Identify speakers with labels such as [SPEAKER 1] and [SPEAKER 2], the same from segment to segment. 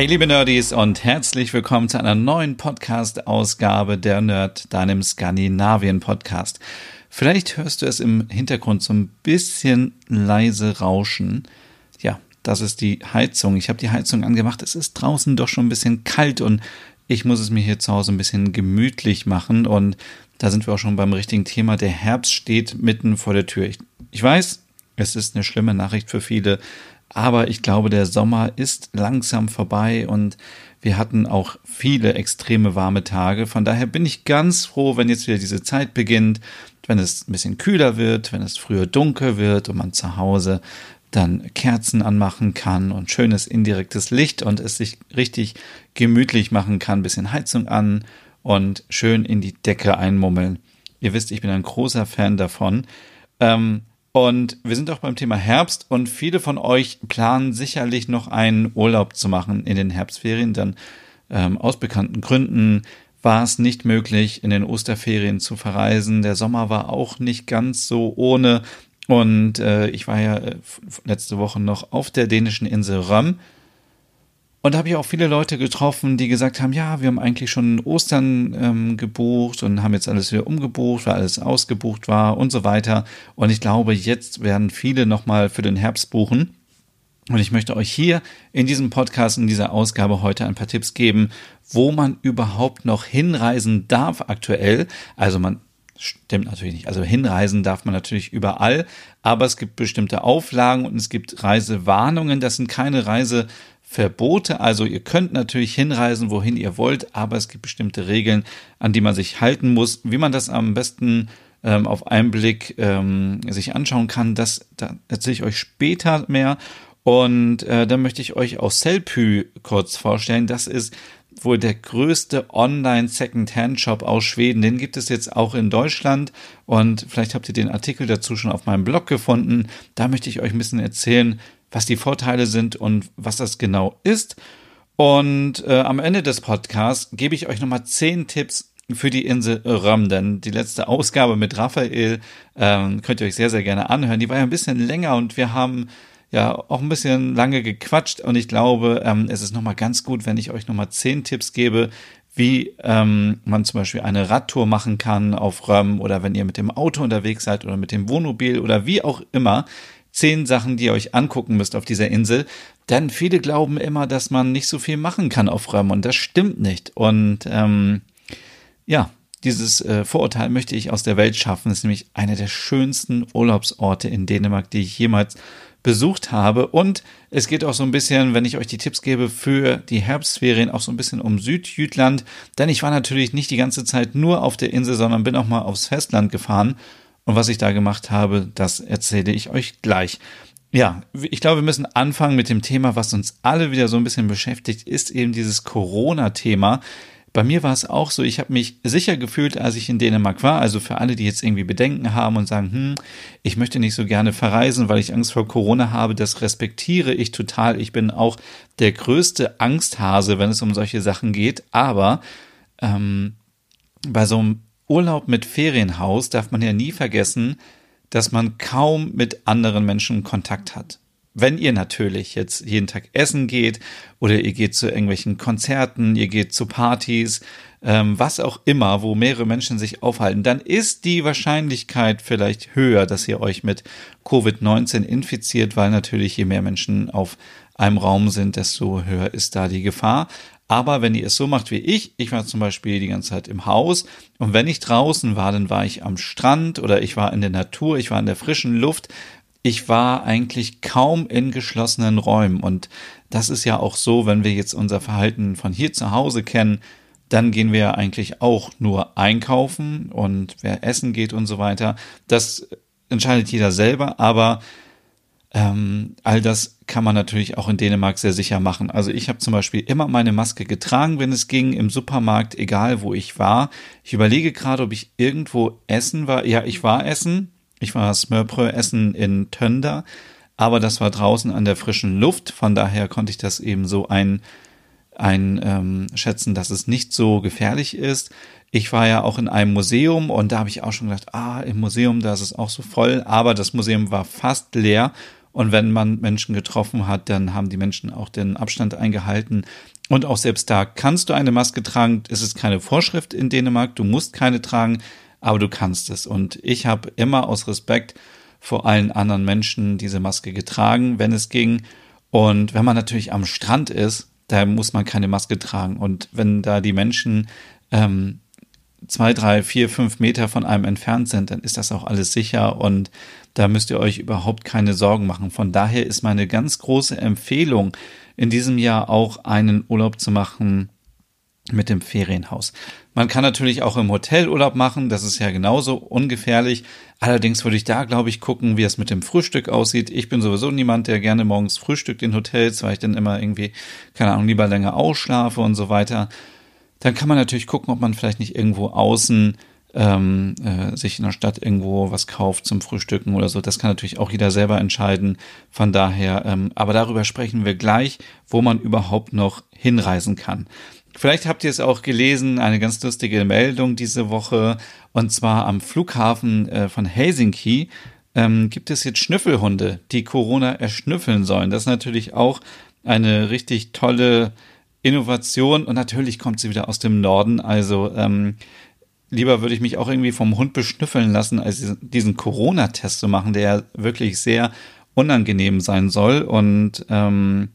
[SPEAKER 1] Hey liebe Nerdies und herzlich willkommen zu einer neuen Podcast-Ausgabe der Nerd, deinem Skandinavien-Podcast. Vielleicht hörst du es im Hintergrund so ein bisschen leise rauschen. Ja, das ist die Heizung. Ich habe die Heizung angemacht. Es ist draußen doch schon ein bisschen kalt und ich muss es mir hier zu Hause ein bisschen gemütlich machen. Und da sind wir auch schon beim richtigen Thema. Der Herbst steht mitten vor der Tür. Ich, ich weiß, es ist eine schlimme Nachricht für viele, aber ich glaube, der Sommer ist langsam vorbei und wir hatten auch viele extreme warme Tage. Von daher bin ich ganz froh, wenn jetzt wieder diese Zeit beginnt, wenn es ein bisschen kühler wird, wenn es früher dunkel wird und man zu Hause dann Kerzen anmachen kann und schönes indirektes Licht und es sich richtig gemütlich machen kann, bisschen Heizung an und schön in die Decke einmummeln. Ihr wisst, ich bin ein großer Fan davon. Ähm, und wir sind auch beim Thema Herbst und viele von euch planen sicherlich noch einen Urlaub zu machen in den Herbstferien. Dann ähm, aus bekannten Gründen war es nicht möglich, in den Osterferien zu verreisen. Der Sommer war auch nicht ganz so ohne. Und äh, ich war ja äh, letzte Woche noch auf der dänischen Insel Röm und da habe ich auch viele Leute getroffen, die gesagt haben, ja, wir haben eigentlich schon Ostern ähm, gebucht und haben jetzt alles wieder umgebucht, weil alles ausgebucht war und so weiter. Und ich glaube, jetzt werden viele nochmal für den Herbst buchen. Und ich möchte euch hier in diesem Podcast, in dieser Ausgabe heute ein paar Tipps geben, wo man überhaupt noch hinreisen darf aktuell. Also man Stimmt natürlich nicht. Also hinreisen darf man natürlich überall, aber es gibt bestimmte Auflagen und es gibt Reisewarnungen. Das sind keine Reise, Verbote. Also ihr könnt natürlich hinreisen, wohin ihr wollt, aber es gibt bestimmte Regeln, an die man sich halten muss. Wie man das am besten ähm, auf einen Blick ähm, sich anschauen kann, das da erzähle ich euch später mehr. Und äh, dann möchte ich euch auch Selpy kurz vorstellen. Das ist wohl der größte Online-Second-Hand-Shop aus Schweden. Den gibt es jetzt auch in Deutschland und vielleicht habt ihr den Artikel dazu schon auf meinem Blog gefunden. Da möchte ich euch ein bisschen erzählen, was die Vorteile sind und was das genau ist. Und äh, am Ende des Podcasts gebe ich euch nochmal zehn Tipps für die Insel Röm, denn die letzte Ausgabe mit Raphael ähm, könnt ihr euch sehr, sehr gerne anhören. Die war ja ein bisschen länger und wir haben ja auch ein bisschen lange gequatscht und ich glaube, ähm, es ist nochmal ganz gut, wenn ich euch nochmal zehn Tipps gebe, wie ähm, man zum Beispiel eine Radtour machen kann auf Röm oder wenn ihr mit dem Auto unterwegs seid oder mit dem Wohnmobil oder wie auch immer zehn Sachen, die ihr euch angucken müsst auf dieser Insel. Denn viele glauben immer, dass man nicht so viel machen kann auf Röm und das stimmt nicht. Und ähm, ja, dieses äh, Vorurteil möchte ich aus der Welt schaffen. Das ist nämlich einer der schönsten Urlaubsorte in Dänemark, die ich jemals besucht habe. Und es geht auch so ein bisschen, wenn ich euch die Tipps gebe für die Herbstferien, auch so ein bisschen um Südjütland. Denn ich war natürlich nicht die ganze Zeit nur auf der Insel, sondern bin auch mal aufs Festland gefahren. Und was ich da gemacht habe, das erzähle ich euch gleich. Ja, ich glaube, wir müssen anfangen mit dem Thema, was uns alle wieder so ein bisschen beschäftigt, ist eben dieses Corona-Thema. Bei mir war es auch so, ich habe mich sicher gefühlt, als ich in Dänemark war. Also für alle, die jetzt irgendwie Bedenken haben und sagen, hm, ich möchte nicht so gerne verreisen, weil ich Angst vor Corona habe, das respektiere ich total. Ich bin auch der größte Angsthase, wenn es um solche Sachen geht. Aber ähm, bei so einem Urlaub mit Ferienhaus darf man ja nie vergessen, dass man kaum mit anderen Menschen Kontakt hat. Wenn ihr natürlich jetzt jeden Tag essen geht oder ihr geht zu irgendwelchen Konzerten, ihr geht zu Partys, ähm, was auch immer, wo mehrere Menschen sich aufhalten, dann ist die Wahrscheinlichkeit vielleicht höher, dass ihr euch mit Covid-19 infiziert, weil natürlich je mehr Menschen auf einem Raum sind, desto höher ist da die Gefahr. Aber wenn ihr es so macht wie ich, ich war zum Beispiel die ganze Zeit im Haus und wenn ich draußen war, dann war ich am Strand oder ich war in der Natur, ich war in der frischen Luft. Ich war eigentlich kaum in geschlossenen Räumen und das ist ja auch so, wenn wir jetzt unser Verhalten von hier zu Hause kennen, dann gehen wir eigentlich auch nur einkaufen und wer essen geht und so weiter. Das entscheidet jeder selber, aber Ähm, all das kann man natürlich auch in Dänemark sehr sicher machen. Also ich habe zum Beispiel immer meine Maske getragen, wenn es ging, im Supermarkt, egal wo ich war. Ich überlege gerade, ob ich irgendwo essen war. Ja, ich war essen. Ich war Smörbrö essen in Tönder, aber das war draußen an der frischen Luft. Von daher konnte ich das eben so ein, einschätzen, ähm, dass es nicht so gefährlich ist. Ich war ja auch in einem Museum und da habe ich auch schon gedacht, ah, im Museum, da ist es auch so voll, aber das Museum war fast leer und wenn man Menschen getroffen hat, dann haben die Menschen auch den Abstand eingehalten. Und auch selbst da kannst du eine Maske tragen. Es ist keine Vorschrift in Dänemark. Du musst keine tragen, aber du kannst es. Und ich habe immer aus Respekt vor allen anderen Menschen diese Maske getragen, wenn es ging. Und wenn man natürlich am Strand ist, da muss man keine Maske tragen. Und wenn da die Menschen ähm, zwei, drei, vier, fünf Meter von einem entfernt sind, dann ist das auch alles sicher und da müsst ihr euch überhaupt keine Sorgen machen. Von daher ist meine ganz große Empfehlung, in diesem Jahr auch einen Urlaub zu machen mit dem Ferienhaus. Man kann natürlich auch im Hotel Urlaub machen, das ist ja genauso ungefährlich. Allerdings würde ich da, glaube ich, gucken, wie es mit dem Frühstück aussieht. Ich bin sowieso niemand, der gerne morgens frühstückt in Hotels, weil ich dann immer irgendwie, keine Ahnung, lieber länger ausschlafe und so weiter. Dann kann man natürlich gucken, ob man vielleicht nicht irgendwo außen ähm, äh, sich in der Stadt irgendwo was kauft zum Frühstücken oder so. Das kann natürlich auch jeder selber entscheiden. Von daher, ähm, aber darüber sprechen wir gleich, wo man überhaupt noch hinreisen kann. Vielleicht habt ihr es auch gelesen, eine ganz lustige Meldung diese Woche. Und zwar am Flughafen äh, von Helsinki ähm, gibt es jetzt Schnüffelhunde, die Corona erschnüffeln sollen. Das ist natürlich auch eine richtig tolle Innovation und natürlich kommt sie wieder aus dem Norden. Also ähm, lieber würde ich mich auch irgendwie vom Hund beschnüffeln lassen, als diesen Corona-Test zu machen, der wirklich sehr unangenehm sein soll. Und ähm,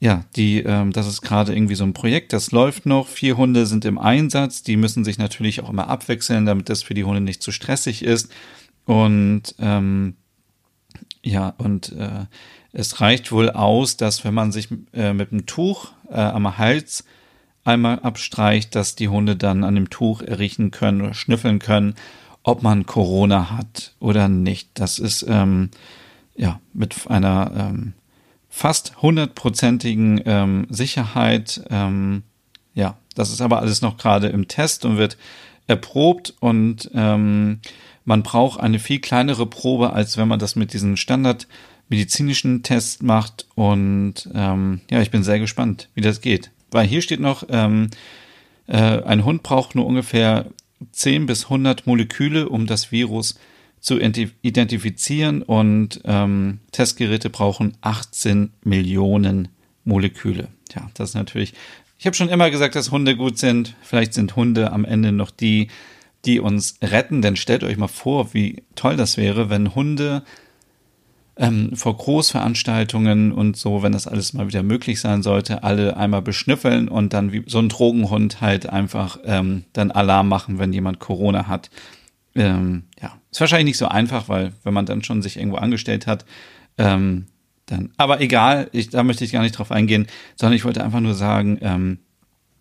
[SPEAKER 1] ja, die, ähm, das ist gerade irgendwie so ein Projekt, das läuft noch. Vier Hunde sind im Einsatz, die müssen sich natürlich auch immer abwechseln, damit das für die Hunde nicht zu stressig ist. Und ähm, ja, und äh, es reicht wohl aus, dass wenn man sich äh, mit einem Tuch äh, am Hals einmal abstreicht, dass die Hunde dann an dem Tuch riechen können oder schnüffeln können, ob man Corona hat oder nicht. Das ist ähm, ja mit einer ähm, fast hundertprozentigen ähm, Sicherheit. Ähm, ja, das ist aber alles noch gerade im Test und wird erprobt und ähm, man braucht eine viel kleinere Probe, als wenn man das mit diesen Standard medizinischen Tests macht. Und ähm, ja, ich bin sehr gespannt, wie das geht weil hier steht noch, ähm, äh, ein Hund braucht nur ungefähr 10 bis 100 Moleküle, um das Virus zu identifizieren und ähm, Testgeräte brauchen 18 Millionen Moleküle. Ja, das ist natürlich. Ich habe schon immer gesagt, dass Hunde gut sind. Vielleicht sind Hunde am Ende noch die, die uns retten. Denn stellt euch mal vor, wie toll das wäre, wenn Hunde ähm, vor Großveranstaltungen und so, wenn das alles mal wieder möglich sein sollte, alle einmal beschnüffeln und dann wie so ein Drogenhund halt einfach ähm, dann Alarm machen, wenn jemand Corona hat. Ähm, ja, ist wahrscheinlich nicht so einfach, weil wenn man dann schon sich irgendwo angestellt hat, ähm, dann, aber egal, ich, da möchte ich gar nicht drauf eingehen, sondern ich wollte einfach nur sagen, ähm,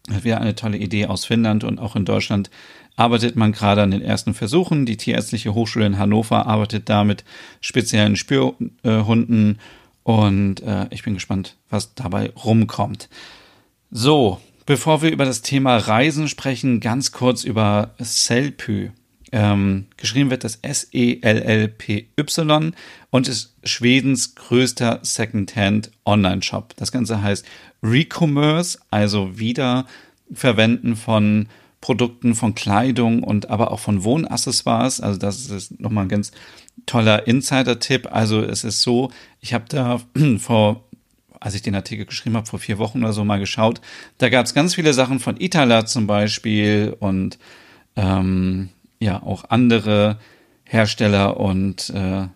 [SPEAKER 1] wäre eine tolle Idee aus Finnland und auch in Deutschland arbeitet man gerade an den ersten Versuchen. Die Tierärztliche Hochschule in Hannover arbeitet da mit speziellen Spürhunden und äh, ich bin gespannt, was dabei rumkommt. So, bevor wir über das Thema Reisen sprechen, ganz kurz über Selpy. Ähm, geschrieben wird das S-E-L-L-P-Y und ist Schwedens größter Secondhand Online-Shop. Das Ganze heißt Recommerce, also Wiederverwenden von Produkten, von Kleidung und aber auch von Wohnaccessoires. Also das ist nochmal ein ganz toller Insider-Tipp. Also es ist so, ich habe da vor als ich den Artikel geschrieben habe, vor vier Wochen oder so mal geschaut. Da gab es ganz viele Sachen von Itala zum Beispiel und ähm, ja, auch andere Hersteller und äh,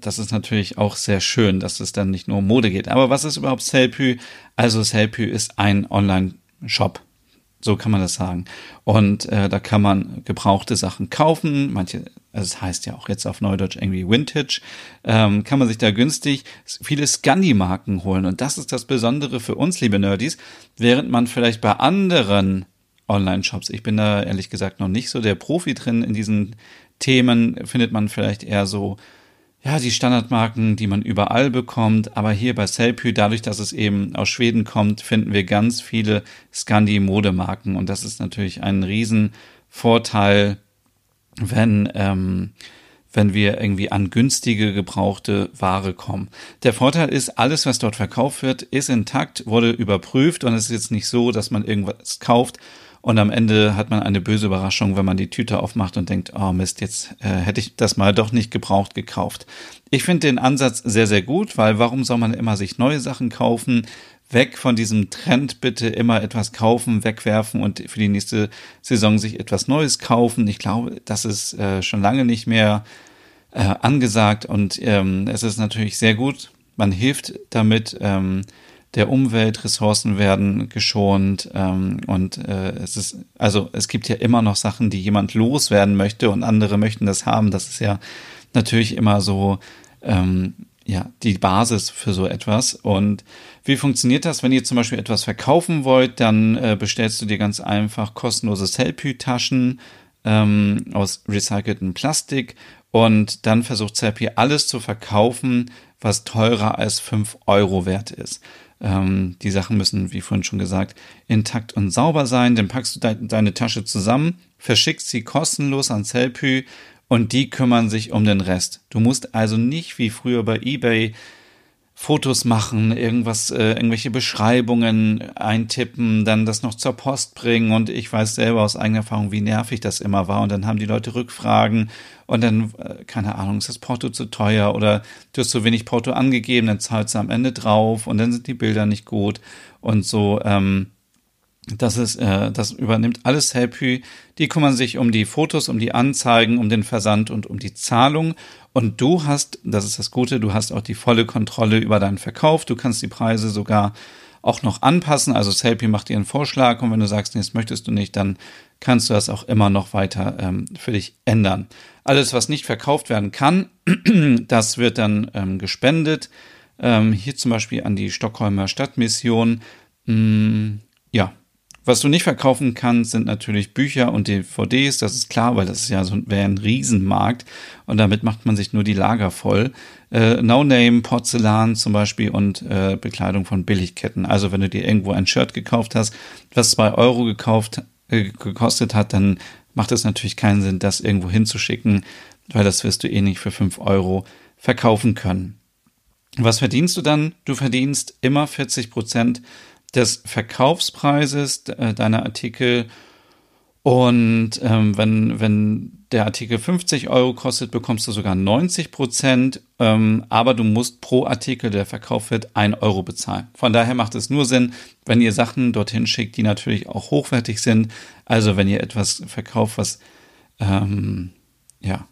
[SPEAKER 1] das ist natürlich auch sehr schön, dass es dann nicht nur um Mode geht. Aber was ist überhaupt Selpy? Also Selpy ist ein Online-Shop. So kann man das sagen. Und äh, da kann man gebrauchte Sachen kaufen. Manche, also es heißt ja auch jetzt auf Neudeutsch irgendwie Vintage, ähm, kann man sich da günstig viele Scandi-Marken holen. Und das ist das Besondere für uns, liebe Nerdies. Während man vielleicht bei anderen Online-Shops, ich bin da ehrlich gesagt noch nicht so der Profi drin in diesen Themen, findet man vielleicht eher so ja, die Standardmarken, die man überall bekommt. Aber hier bei Selpy, dadurch, dass es eben aus Schweden kommt, finden wir ganz viele Scandi-Modemarken. Und das ist natürlich ein Riesenvorteil, wenn, ähm, wenn wir irgendwie an günstige gebrauchte Ware kommen. Der Vorteil ist, alles, was dort verkauft wird, ist intakt, wurde überprüft und es ist jetzt nicht so, dass man irgendwas kauft und am Ende hat man eine böse Überraschung, wenn man die Tüte aufmacht und denkt, oh Mist, jetzt äh, hätte ich das mal doch nicht gebraucht gekauft. Ich finde den Ansatz sehr, sehr gut, weil warum soll man immer sich neue Sachen kaufen? Weg von diesem Trend bitte immer etwas kaufen, wegwerfen und für die nächste Saison sich etwas Neues kaufen. Ich glaube, das ist äh, schon lange nicht mehr äh, angesagt und ähm, es ist natürlich sehr gut. Man hilft damit, ähm, der Umwelt, Ressourcen werden geschont ähm, und äh, es ist, also es gibt ja immer noch Sachen, die jemand loswerden möchte und andere möchten das haben. Das ist ja natürlich immer so, ähm, ja, die Basis für so etwas. Und wie funktioniert das? Wenn ihr zum Beispiel etwas verkaufen wollt, dann äh, bestellst du dir ganz einfach kostenlose Selfie-Taschen ähm, aus recyceltem Plastik und dann versucht Selfie alles zu verkaufen, was teurer als fünf Euro wert ist. Ähm, die Sachen müssen, wie vorhin schon gesagt, intakt und sauber sein. Dann packst du de deine Tasche zusammen, verschickst sie kostenlos an Selpy und die kümmern sich um den Rest. Du musst also nicht wie früher bei eBay Fotos machen, irgendwas, äh, irgendwelche Beschreibungen eintippen, dann das noch zur Post bringen und ich weiß selber aus eigener Erfahrung, wie nervig das immer war und dann haben die Leute Rückfragen und dann, äh, keine Ahnung, ist das Porto zu teuer oder du hast zu wenig Porto angegeben, dann zahlst du am Ende drauf und dann sind die Bilder nicht gut und so, ähm, das ist, äh, das übernimmt alles Helpy. Die kümmern sich um die Fotos, um die Anzeigen, um den Versand und um die Zahlung. Und du hast, das ist das Gute, du hast auch die volle Kontrolle über deinen Verkauf. Du kannst die Preise sogar auch noch anpassen. Also Selfie macht dir einen Vorschlag und wenn du sagst, nee, das möchtest du nicht, dann kannst du das auch immer noch weiter ähm, für dich ändern. Alles, was nicht verkauft werden kann, das wird dann ähm, gespendet. Ähm, hier zum Beispiel an die Stockholmer Stadtmission. Mm, ja, was du nicht verkaufen kannst, sind natürlich Bücher und DVDs, das ist klar, weil das ja so wäre ein Riesenmarkt und damit macht man sich nur die Lager voll. Äh, No-Name, Porzellan zum Beispiel und äh, Bekleidung von Billigketten. Also wenn du dir irgendwo ein Shirt gekauft hast, was zwei Euro gekauft, äh, gekostet hat, dann macht es natürlich keinen Sinn, das irgendwo hinzuschicken, weil das wirst du eh nicht für fünf Euro verkaufen können. Was verdienst du dann? Du verdienst immer 40 Prozent des Verkaufspreises äh, deiner Artikel. Und ähm, wenn, wenn der Artikel 50 Euro kostet, bekommst du sogar 90 Prozent, ähm, aber du musst pro Artikel, der verkauft wird, 1 Euro bezahlen. Von daher macht es nur Sinn, wenn ihr Sachen dorthin schickt, die natürlich auch hochwertig sind. Also wenn ihr etwas verkauft, was ähm, ja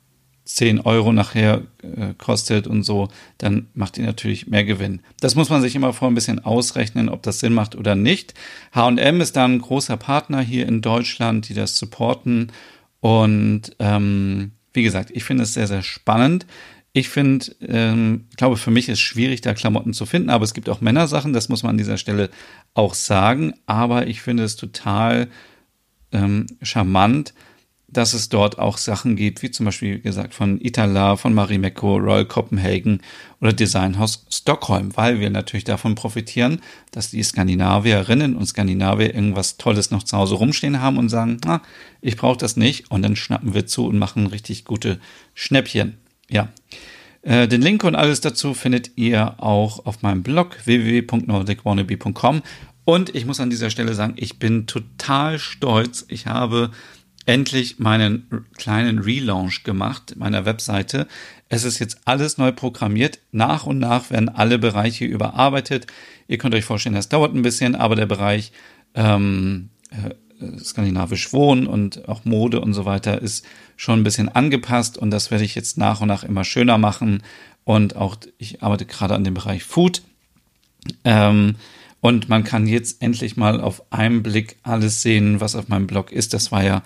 [SPEAKER 1] 10 Euro nachher äh, kostet und so, dann macht ihr natürlich mehr Gewinn. Das muss man sich immer vor ein bisschen ausrechnen, ob das Sinn macht oder nicht. H&M ist da ein großer Partner hier in Deutschland, die das supporten und ähm, wie gesagt, ich finde es sehr, sehr spannend. Ich finde, ähm, glaube, für mich ist schwierig, da Klamotten zu finden, aber es gibt auch Männersachen, das muss man an dieser Stelle auch sagen. Aber ich finde es total ähm, charmant, dass es dort auch Sachen gibt, wie zum Beispiel, wie gesagt, von Itala, von Marimekko, Royal Copenhagen oder Designhaus Stockholm, weil wir natürlich davon profitieren, dass die Skandinavierinnen und Skandinavier irgendwas Tolles noch zu Hause rumstehen haben und sagen, na, ich brauche das nicht und dann schnappen wir zu und machen richtig gute Schnäppchen. Ja. Äh, den Link und alles dazu findet ihr auch auf meinem Blog www.nordicwannabe.com und ich muss an dieser Stelle sagen, ich bin total stolz. Ich habe endlich meinen kleinen Relaunch gemacht, meiner Webseite. Es ist jetzt alles neu programmiert. Nach und nach werden alle Bereiche überarbeitet. Ihr könnt euch vorstellen, das dauert ein bisschen, aber der Bereich ähm, äh, skandinavisch Wohnen und auch Mode und so weiter ist schon ein bisschen angepasst und das werde ich jetzt nach und nach immer schöner machen. Und auch ich arbeite gerade an dem Bereich Food. Ähm, und man kann jetzt endlich mal auf einen Blick alles sehen, was auf meinem Blog ist. Das war ja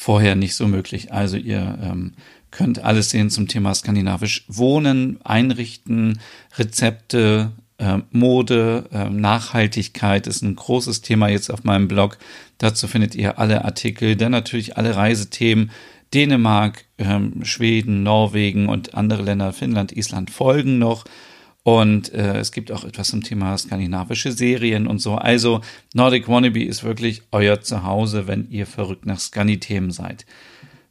[SPEAKER 1] vorher nicht so möglich. Also ihr ähm, könnt alles sehen zum Thema skandinavisch Wohnen, Einrichten, Rezepte, äh, Mode, äh, Nachhaltigkeit ist ein großes Thema jetzt auf meinem Blog. Dazu findet ihr alle Artikel, dann natürlich alle Reisethemen, Dänemark, ähm, Schweden, Norwegen und andere Länder, Finnland, Island folgen noch. Und äh, es gibt auch etwas zum Thema skandinavische Serien und so. Also Nordic Wannabe ist wirklich euer Zuhause, wenn ihr verrückt nach Scandi-Themen seid.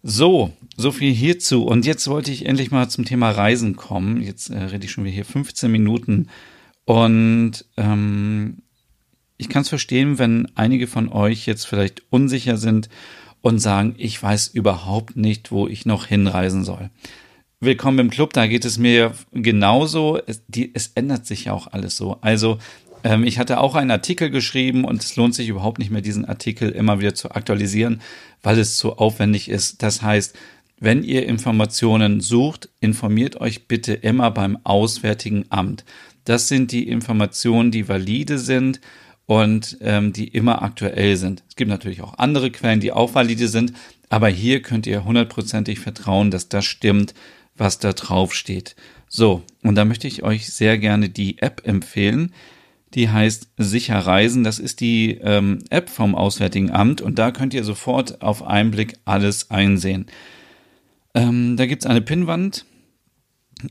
[SPEAKER 1] So, so viel hierzu. Und jetzt wollte ich endlich mal zum Thema Reisen kommen. Jetzt äh, rede ich schon wieder hier 15 Minuten. Und ähm, ich kann es verstehen, wenn einige von euch jetzt vielleicht unsicher sind und sagen, ich weiß überhaupt nicht, wo ich noch hinreisen soll. Willkommen im Club, da geht es mir genauso. Es, die, es ändert sich ja auch alles so. Also ähm, ich hatte auch einen Artikel geschrieben und es lohnt sich überhaupt nicht mehr, diesen Artikel immer wieder zu aktualisieren, weil es zu aufwendig ist. Das heißt, wenn ihr Informationen sucht, informiert euch bitte immer beim Auswärtigen Amt. Das sind die Informationen, die valide sind und ähm, die immer aktuell sind. Es gibt natürlich auch andere Quellen, die auch valide sind, aber hier könnt ihr hundertprozentig vertrauen, dass das stimmt, was da drauf steht. So, und da möchte ich euch sehr gerne die App empfehlen. Die heißt Sicher Reisen. Das ist die ähm, App vom Auswärtigen Amt und da könnt ihr sofort auf einen Blick alles einsehen. Ähm, da gibt's eine Pinnwand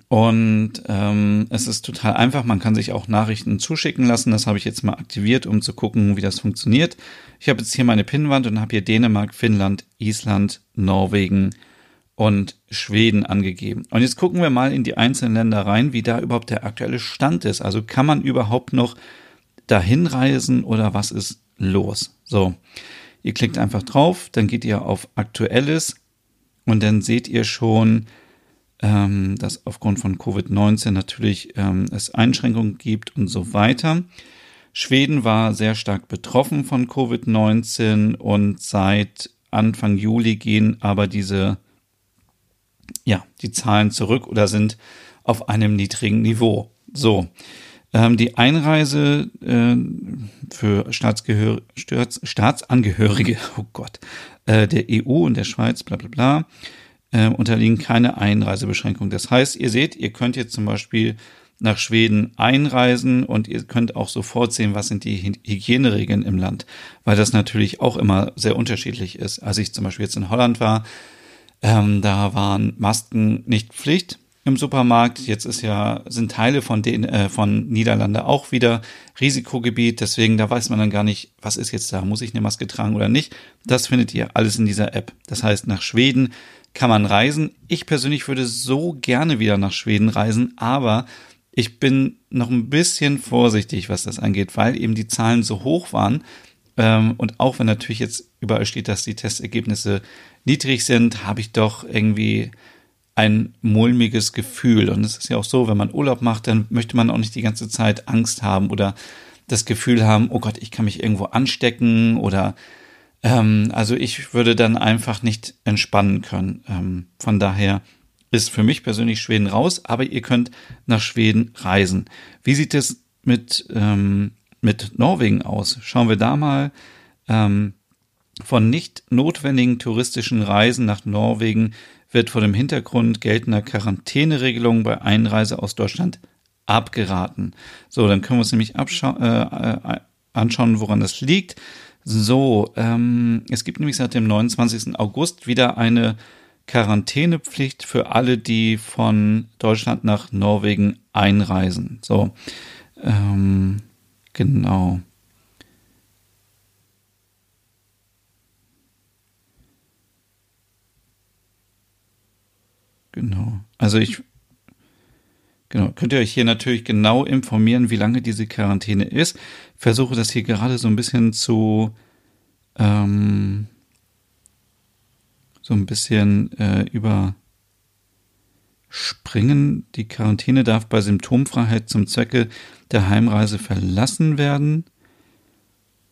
[SPEAKER 1] und ähm, es ist total einfach. Man kann sich auch Nachrichten zuschicken lassen. Das habe ich jetzt mal aktiviert, um zu gucken, wie das funktioniert. Ich habe jetzt hier meine Pinnwand und habe hier Dänemark, Finnland, Island, Norwegen und Schweden angegeben. Und jetzt gucken wir mal in die einzelnen Länder rein, wie da überhaupt der aktuelle Stand ist. Also kann man überhaupt noch dahin reisen oder was ist los? So, ihr klickt einfach drauf, dann geht ihr auf Aktuelles und dann seht ihr schon, ähm, dass aufgrund von Covid-19 natürlich ähm, es Einschränkungen gibt und so weiter. Schweden war sehr stark betroffen von Covid-19 und seit Anfang Juli gehen aber diese, ja, die Zahlen zurück oder sind auf einem niedrigen Niveau. So. Ähm, die Einreise äh, für Staatsgehör Staats Staatsangehörige, oh Gott, äh, der EU und der Schweiz, bla bla bla, äh, unterliegen keine Einreisebeschränkungen. Das heißt, ihr seht, ihr könnt jetzt zum Beispiel nach Schweden einreisen und ihr könnt auch sofort sehen, was sind die Hygieneregeln im Land, weil das natürlich auch immer sehr unterschiedlich ist. Als ich zum Beispiel jetzt in Holland war, ähm, da waren Masken nicht Pflicht im Supermarkt. Jetzt ist ja, sind Teile von den, äh, von Niederlande auch wieder Risikogebiet. Deswegen, da weiß man dann gar nicht, was ist jetzt da? Muss ich eine Maske tragen oder nicht? Das findet ihr alles in dieser App. Das heißt, nach Schweden kann man reisen. Ich persönlich würde so gerne wieder nach Schweden reisen, aber ich bin noch ein bisschen vorsichtig, was das angeht, weil eben die Zahlen so hoch waren. Ähm, und auch wenn natürlich jetzt überall steht, dass die Testergebnisse niedrig sind, habe ich doch irgendwie ein mulmiges Gefühl. Und es ist ja auch so, wenn man Urlaub macht, dann möchte man auch nicht die ganze Zeit Angst haben oder das Gefühl haben, oh Gott, ich kann mich irgendwo anstecken oder ähm, also ich würde dann einfach nicht entspannen können. Ähm, von daher ist für mich persönlich Schweden raus, aber ihr könnt nach Schweden reisen. Wie sieht es mit, ähm, mit Norwegen aus? Schauen wir da mal. Ähm, von nicht notwendigen touristischen Reisen nach Norwegen wird vor dem Hintergrund geltender Quarantäneregelungen bei Einreise aus Deutschland abgeraten. So, dann können wir uns nämlich äh, äh, anschauen, woran das liegt. So, ähm, es gibt nämlich seit dem 29. August wieder eine Quarantänepflicht für alle, die von Deutschland nach Norwegen einreisen. So, ähm, genau. Genau. Also ich Genau, könnt ihr euch hier natürlich genau informieren, wie lange diese Quarantäne ist. Versuche das hier gerade so ein bisschen zu ähm, so ein bisschen äh, überspringen. Die Quarantäne darf bei Symptomfreiheit zum Zwecke der Heimreise verlassen werden.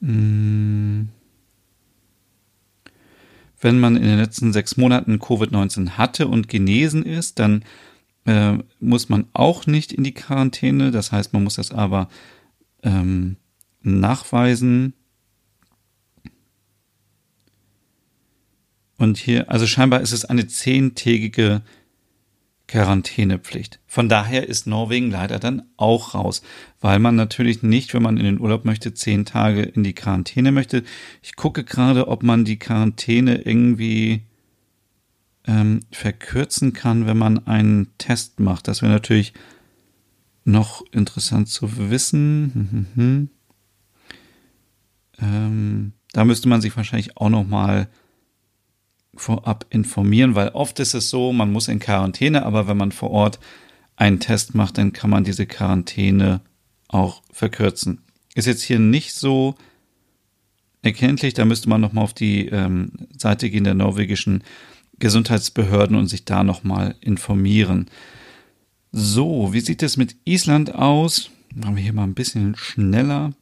[SPEAKER 1] Hm. Wenn man in den letzten sechs Monaten Covid-19 hatte und genesen ist, dann äh, muss man auch nicht in die Quarantäne. Das heißt, man muss das aber ähm, nachweisen. Und hier, also scheinbar ist es eine zehntägige Quarantänepflicht. Von daher ist Norwegen leider dann auch raus, weil man natürlich nicht, wenn man in den Urlaub möchte, zehn Tage in die Quarantäne möchte. Ich gucke gerade, ob man die Quarantäne irgendwie ähm, verkürzen kann, wenn man einen Test macht. Das wäre natürlich noch interessant zu wissen. Hm, hm, hm. Ähm, da müsste man sich wahrscheinlich auch noch mal vorab informieren, weil oft ist es so, man muss in Quarantäne, aber wenn man vor Ort einen Test macht, dann kann man diese Quarantäne auch verkürzen. Ist jetzt hier nicht so erkenntlich, da müsste man nochmal auf die ähm, Seite gehen der norwegischen Gesundheitsbehörden und sich da nochmal informieren. So, wie sieht es mit Island aus? Machen wir hier mal ein bisschen schneller.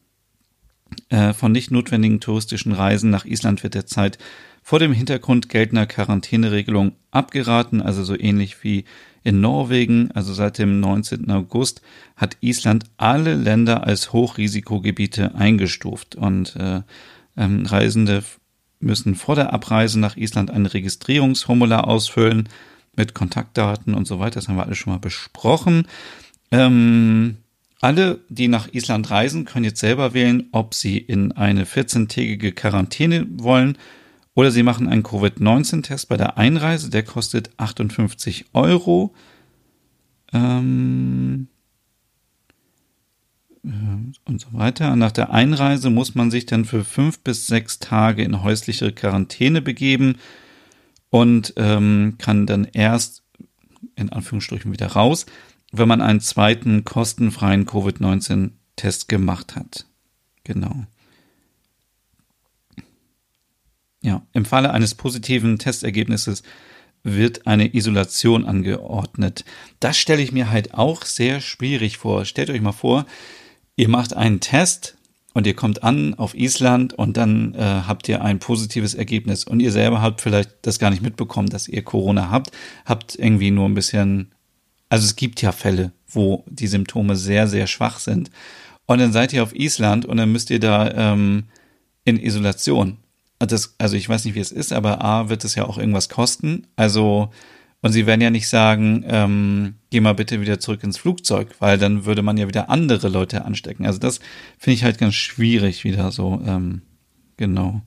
[SPEAKER 1] Äh, von nicht notwendigen touristischen Reisen nach Island wird derzeit vor dem Hintergrund geltender Quarantäneregelung abgeraten, also so ähnlich wie in Norwegen, also seit dem 19. August, hat Island alle Länder als Hochrisikogebiete eingestuft und äh, ähm, Reisende müssen vor der Abreise nach Island ein Registrierungsformular ausfüllen mit Kontaktdaten und so weiter. Das haben wir alle schon mal besprochen. Ähm, alle, die nach Island reisen, können jetzt selber wählen, ob sie in eine 14-tägige Quarantäne wollen oder Sie machen einen Covid-19-Test bei der Einreise, der kostet 58 Euro. Ähm, äh, und so weiter. Nach der Einreise muss man sich dann für fünf bis sechs Tage in häusliche Quarantäne begeben und ähm, kann dann erst in Anführungsstrichen wieder raus, wenn man einen zweiten kostenfreien Covid-19-Test gemacht hat. Genau. Ja, im Falle eines positiven Testergebnisses wird eine Isolation angeordnet. Das stelle ich mir halt auch sehr schwierig vor. Stellt euch mal vor, ihr macht einen Test und ihr kommt an auf Island und dann äh, habt ihr ein positives Ergebnis und ihr selber habt vielleicht das gar nicht mitbekommen, dass ihr Corona habt, habt irgendwie nur ein bisschen, also es gibt ja Fälle, wo die Symptome sehr, sehr schwach sind und dann seid ihr auf Island und dann müsst ihr da ähm, in Isolation das, also ich weiß nicht, wie es ist, aber A wird es ja auch irgendwas kosten. Also, und sie werden ja nicht sagen, ähm, geh mal bitte wieder zurück ins Flugzeug, weil dann würde man ja wieder andere Leute anstecken. Also das finde ich halt ganz schwierig wieder so. Ähm, genau.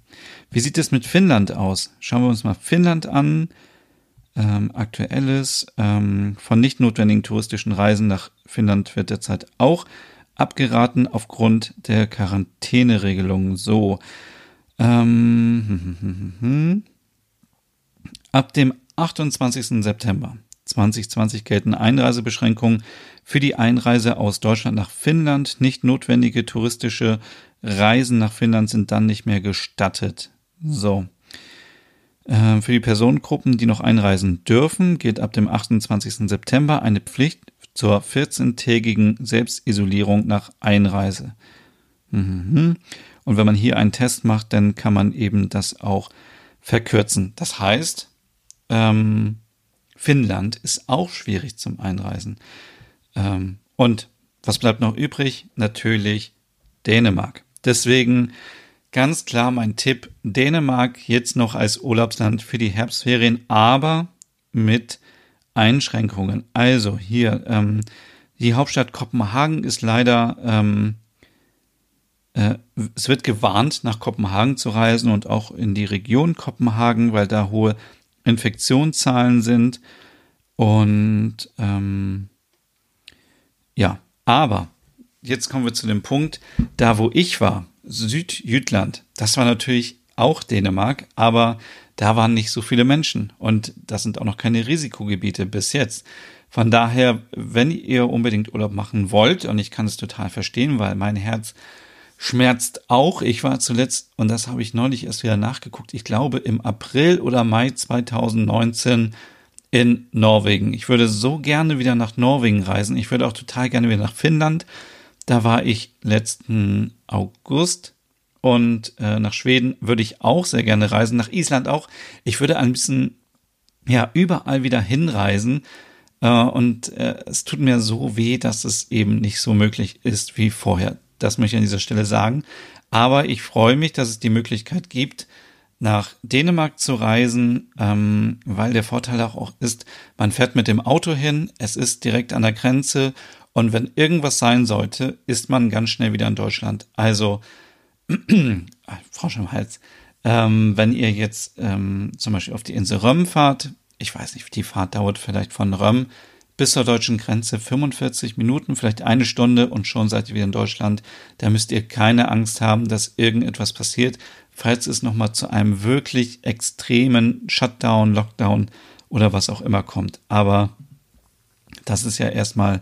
[SPEAKER 1] Wie sieht es mit Finnland aus? Schauen wir uns mal Finnland an. Ähm, aktuelles ähm, von nicht notwendigen touristischen Reisen nach Finnland wird derzeit auch abgeraten aufgrund der Quarantäneregelungen. So, ähm, ab dem 28. September 2020 gelten Einreisebeschränkungen für die Einreise aus Deutschland nach Finnland. Nicht notwendige touristische Reisen nach Finnland sind dann nicht mehr gestattet. So. Ähm, für die Personengruppen, die noch einreisen dürfen, gilt ab dem 28. September eine Pflicht zur 14-tägigen Selbstisolierung nach Einreise. Mhm. Und wenn man hier einen Test macht, dann kann man eben das auch verkürzen. Das heißt, ähm, Finnland ist auch schwierig zum Einreisen. Ähm, und was bleibt noch übrig? Natürlich Dänemark. Deswegen ganz klar mein Tipp, Dänemark jetzt noch als Urlaubsland für die Herbstferien, aber mit Einschränkungen. Also hier, ähm, die Hauptstadt Kopenhagen ist leider ähm, äh, es wird gewarnt, nach Kopenhagen zu reisen und auch in die Region Kopenhagen, weil da hohe Infektionszahlen sind. Und ähm, ja, aber jetzt kommen wir zu dem Punkt, da wo ich war, Südjütland, das war natürlich auch Dänemark, aber da waren nicht so viele Menschen und das sind auch noch keine Risikogebiete bis jetzt. Von daher, wenn ihr unbedingt Urlaub machen wollt, und ich kann es total verstehen, weil mein Herz schmerzt auch. Ich war zuletzt, und das habe ich neulich erst wieder nachgeguckt, ich glaube im April oder Mai 2019 in Norwegen. Ich würde so gerne wieder nach Norwegen reisen. Ich würde auch total gerne wieder nach Finnland. Da war ich letzten August. Und äh, nach Schweden würde ich auch sehr gerne reisen. Nach Island auch. Ich würde ein bisschen, ja, überall wieder hinreisen. Äh, und äh, es tut mir so weh, dass es eben nicht so möglich ist wie vorher. Das möchte ich an dieser Stelle sagen. Aber ich freue mich, dass es die Möglichkeit gibt, nach Dänemark zu reisen, ähm, weil der Vorteil auch ist, man fährt mit dem Auto hin, es ist direkt an der Grenze und wenn irgendwas sein sollte, ist man ganz schnell wieder in Deutschland. Also, Frau Hals, ähm, wenn ihr jetzt ähm, zum Beispiel auf die Insel Röm fahrt, ich weiß nicht, die Fahrt dauert vielleicht von Röm bis zur deutschen Grenze 45 Minuten, vielleicht eine Stunde und schon seid ihr wieder in Deutschland. Da müsst ihr keine Angst haben, dass irgendetwas passiert, falls es nochmal zu einem wirklich extremen Shutdown, Lockdown oder was auch immer kommt. Aber das ist ja erstmal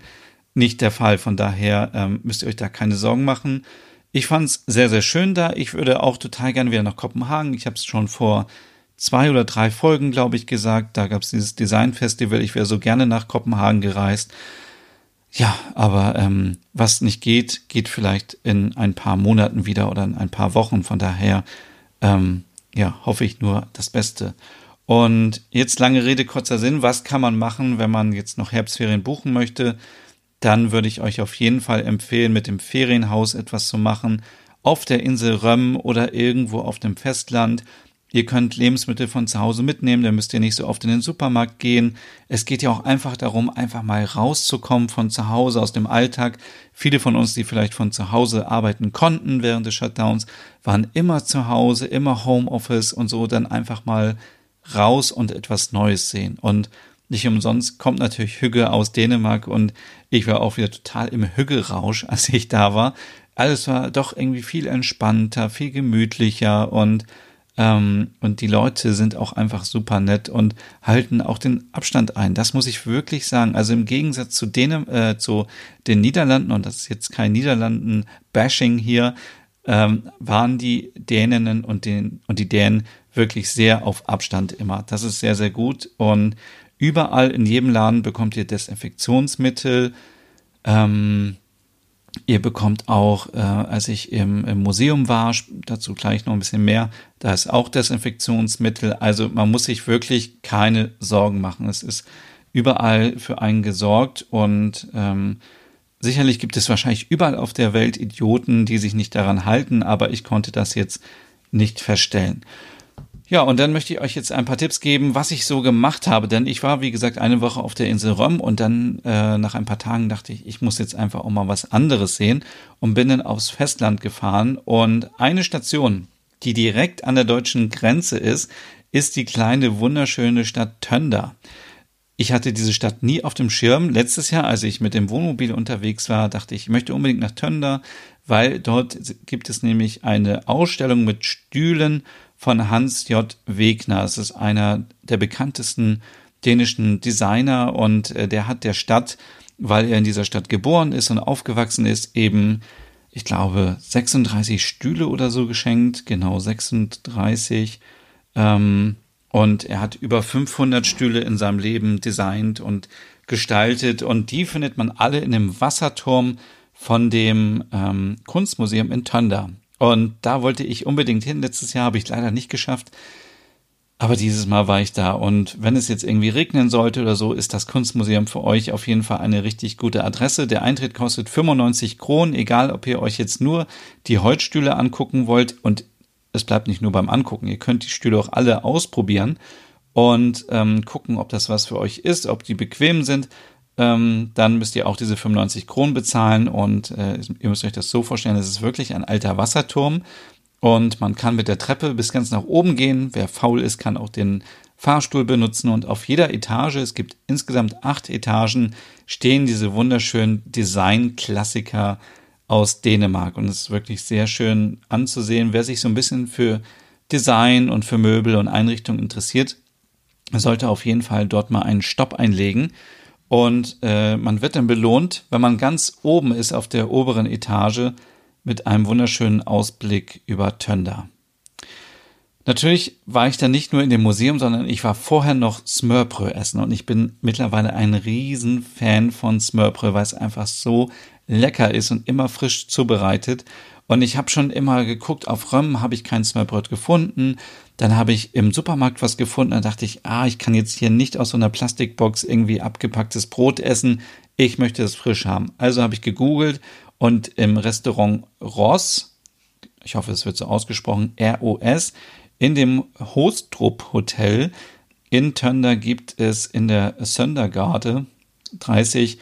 [SPEAKER 1] nicht der Fall. Von daher ähm, müsst ihr euch da keine Sorgen machen. Ich fand es sehr, sehr schön da. Ich würde auch total gerne wieder nach Kopenhagen. Ich habe es schon vor zwei oder drei Folgen, glaube ich, gesagt. Da gab es dieses Designfestival. Ich wäre so gerne nach Kopenhagen gereist. Ja, aber ähm, was nicht geht, geht vielleicht in ein paar Monaten wieder oder in ein paar Wochen. Von daher, ähm, ja, hoffe ich nur das Beste. Und jetzt lange Rede, kurzer Sinn. Was kann man machen, wenn man jetzt noch Herbstferien buchen möchte? Dann würde ich euch auf jeden Fall empfehlen, mit dem Ferienhaus etwas zu machen. Auf der Insel Röm oder irgendwo auf dem Festland Ihr könnt Lebensmittel von zu Hause mitnehmen, da müsst ihr nicht so oft in den Supermarkt gehen. Es geht ja auch einfach darum, einfach mal rauszukommen von zu Hause, aus dem Alltag. Viele von uns, die vielleicht von zu Hause arbeiten konnten während des Shutdowns, waren immer zu Hause, immer Homeoffice und so dann einfach mal raus und etwas Neues sehen. Und nicht umsonst kommt natürlich Hügge aus Dänemark und ich war auch wieder total im Hügge-Rausch, als ich da war. Alles war doch irgendwie viel entspannter, viel gemütlicher und ähm, und die Leute sind auch einfach super nett und halten auch den Abstand ein. Das muss ich wirklich sagen. Also im Gegensatz zu denen, äh, zu den Niederlanden, und das ist jetzt kein Niederlanden-Bashing hier, ähm, waren die Däninnen und, den, und die Dänen wirklich sehr auf Abstand immer. Das ist sehr, sehr gut. Und überall in jedem Laden bekommt ihr Desinfektionsmittel. Ähm, Ihr bekommt auch, äh, als ich im, im Museum war, dazu gleich noch ein bisschen mehr, da ist auch Desinfektionsmittel. Also man muss sich wirklich keine Sorgen machen. Es ist überall für einen gesorgt und ähm, sicherlich gibt es wahrscheinlich überall auf der Welt Idioten, die sich nicht daran halten, aber ich konnte das jetzt nicht feststellen. Ja, und dann möchte ich euch jetzt ein paar Tipps geben, was ich so gemacht habe, denn ich war, wie gesagt, eine Woche auf der Insel Röm und dann äh, nach ein paar Tagen dachte ich, ich muss jetzt einfach auch mal was anderes sehen und bin dann aufs Festland gefahren und eine Station, die direkt an der deutschen Grenze ist, ist die kleine wunderschöne Stadt Tönder. Ich hatte diese Stadt nie auf dem Schirm. Letztes Jahr, als ich mit dem Wohnmobil unterwegs war, dachte ich, ich möchte unbedingt nach Tönder, weil dort gibt es nämlich eine Ausstellung mit Stühlen von Hans J. Wegner. Es ist einer der bekanntesten dänischen Designer und äh, der hat der Stadt, weil er in dieser Stadt geboren ist und aufgewachsen ist, eben, ich glaube, 36 Stühle oder so geschenkt. Genau, 36. Ähm, und er hat über 500 Stühle in seinem Leben designt und gestaltet und die findet man alle in dem Wasserturm von dem ähm, Kunstmuseum in Tönder. Und da wollte ich unbedingt hin. Letztes Jahr habe ich leider nicht geschafft. Aber dieses Mal war ich da. Und wenn es jetzt irgendwie regnen sollte oder so, ist das Kunstmuseum für euch auf jeden Fall eine richtig gute Adresse. Der Eintritt kostet 95 Kronen, egal ob ihr euch jetzt nur die Holzstühle angucken wollt. Und es bleibt nicht nur beim Angucken. Ihr könnt die Stühle auch alle ausprobieren und ähm, gucken, ob das was für euch ist, ob die bequem sind ähm, dann müsst ihr auch diese 95 Kronen bezahlen und äh, ihr müsst euch das so vorstellen, es ist wirklich ein alter Wasserturm und man kann mit der Treppe bis ganz nach oben gehen. Wer faul ist, kann auch den Fahrstuhl benutzen und auf jeder Etage, es gibt insgesamt acht Etagen, stehen diese wunderschönen Design-Klassiker aus Dänemark und es ist wirklich sehr schön anzusehen. Wer sich so ein bisschen für Design und für Möbel und Einrichtungen interessiert, sollte auf jeden Fall dort mal einen Stopp einlegen. Und äh, man wird dann belohnt, wenn man ganz oben ist auf der oberen Etage mit einem wunderschönen Ausblick über Tönder. Natürlich war ich dann nicht nur in dem Museum, sondern ich war vorher noch Smörbrö essen und ich bin mittlerweile ein Riesenfan von Smörbrö, weil es einfach so lecker ist und immer frisch zubereitet. Und ich habe schon immer geguckt, auf Röm habe ich kein Smørbrød gefunden. Dann habe ich im Supermarkt was gefunden. Da dachte ich, ah, ich kann jetzt hier nicht aus so einer Plastikbox irgendwie abgepacktes Brot essen. Ich möchte es frisch haben. Also habe ich gegoogelt und im Restaurant Ross, ich hoffe, es wird so ausgesprochen, ROS, in dem Hostrup Hotel in Tönder gibt es in der Söndergarde 30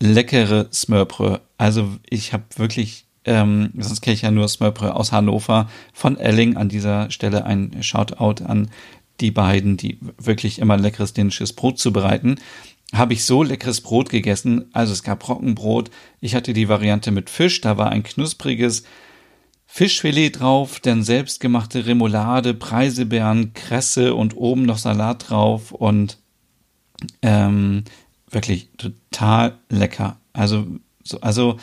[SPEAKER 1] leckere Smørbrød. Also ich habe wirklich ähm, sonst kenne ich ja nur Smörbrö aus Hannover von Elling. An dieser Stelle ein Shoutout an die beiden, die wirklich immer leckeres dänisches Brot zubereiten, habe ich so leckeres Brot gegessen. Also es gab Roggenbrot. Ich hatte die Variante mit Fisch. Da war ein knuspriges Fischfilet drauf, dann selbstgemachte Remoulade, Preiselbeeren, Kresse und oben noch Salat drauf und ähm, wirklich total lecker. Also, so, also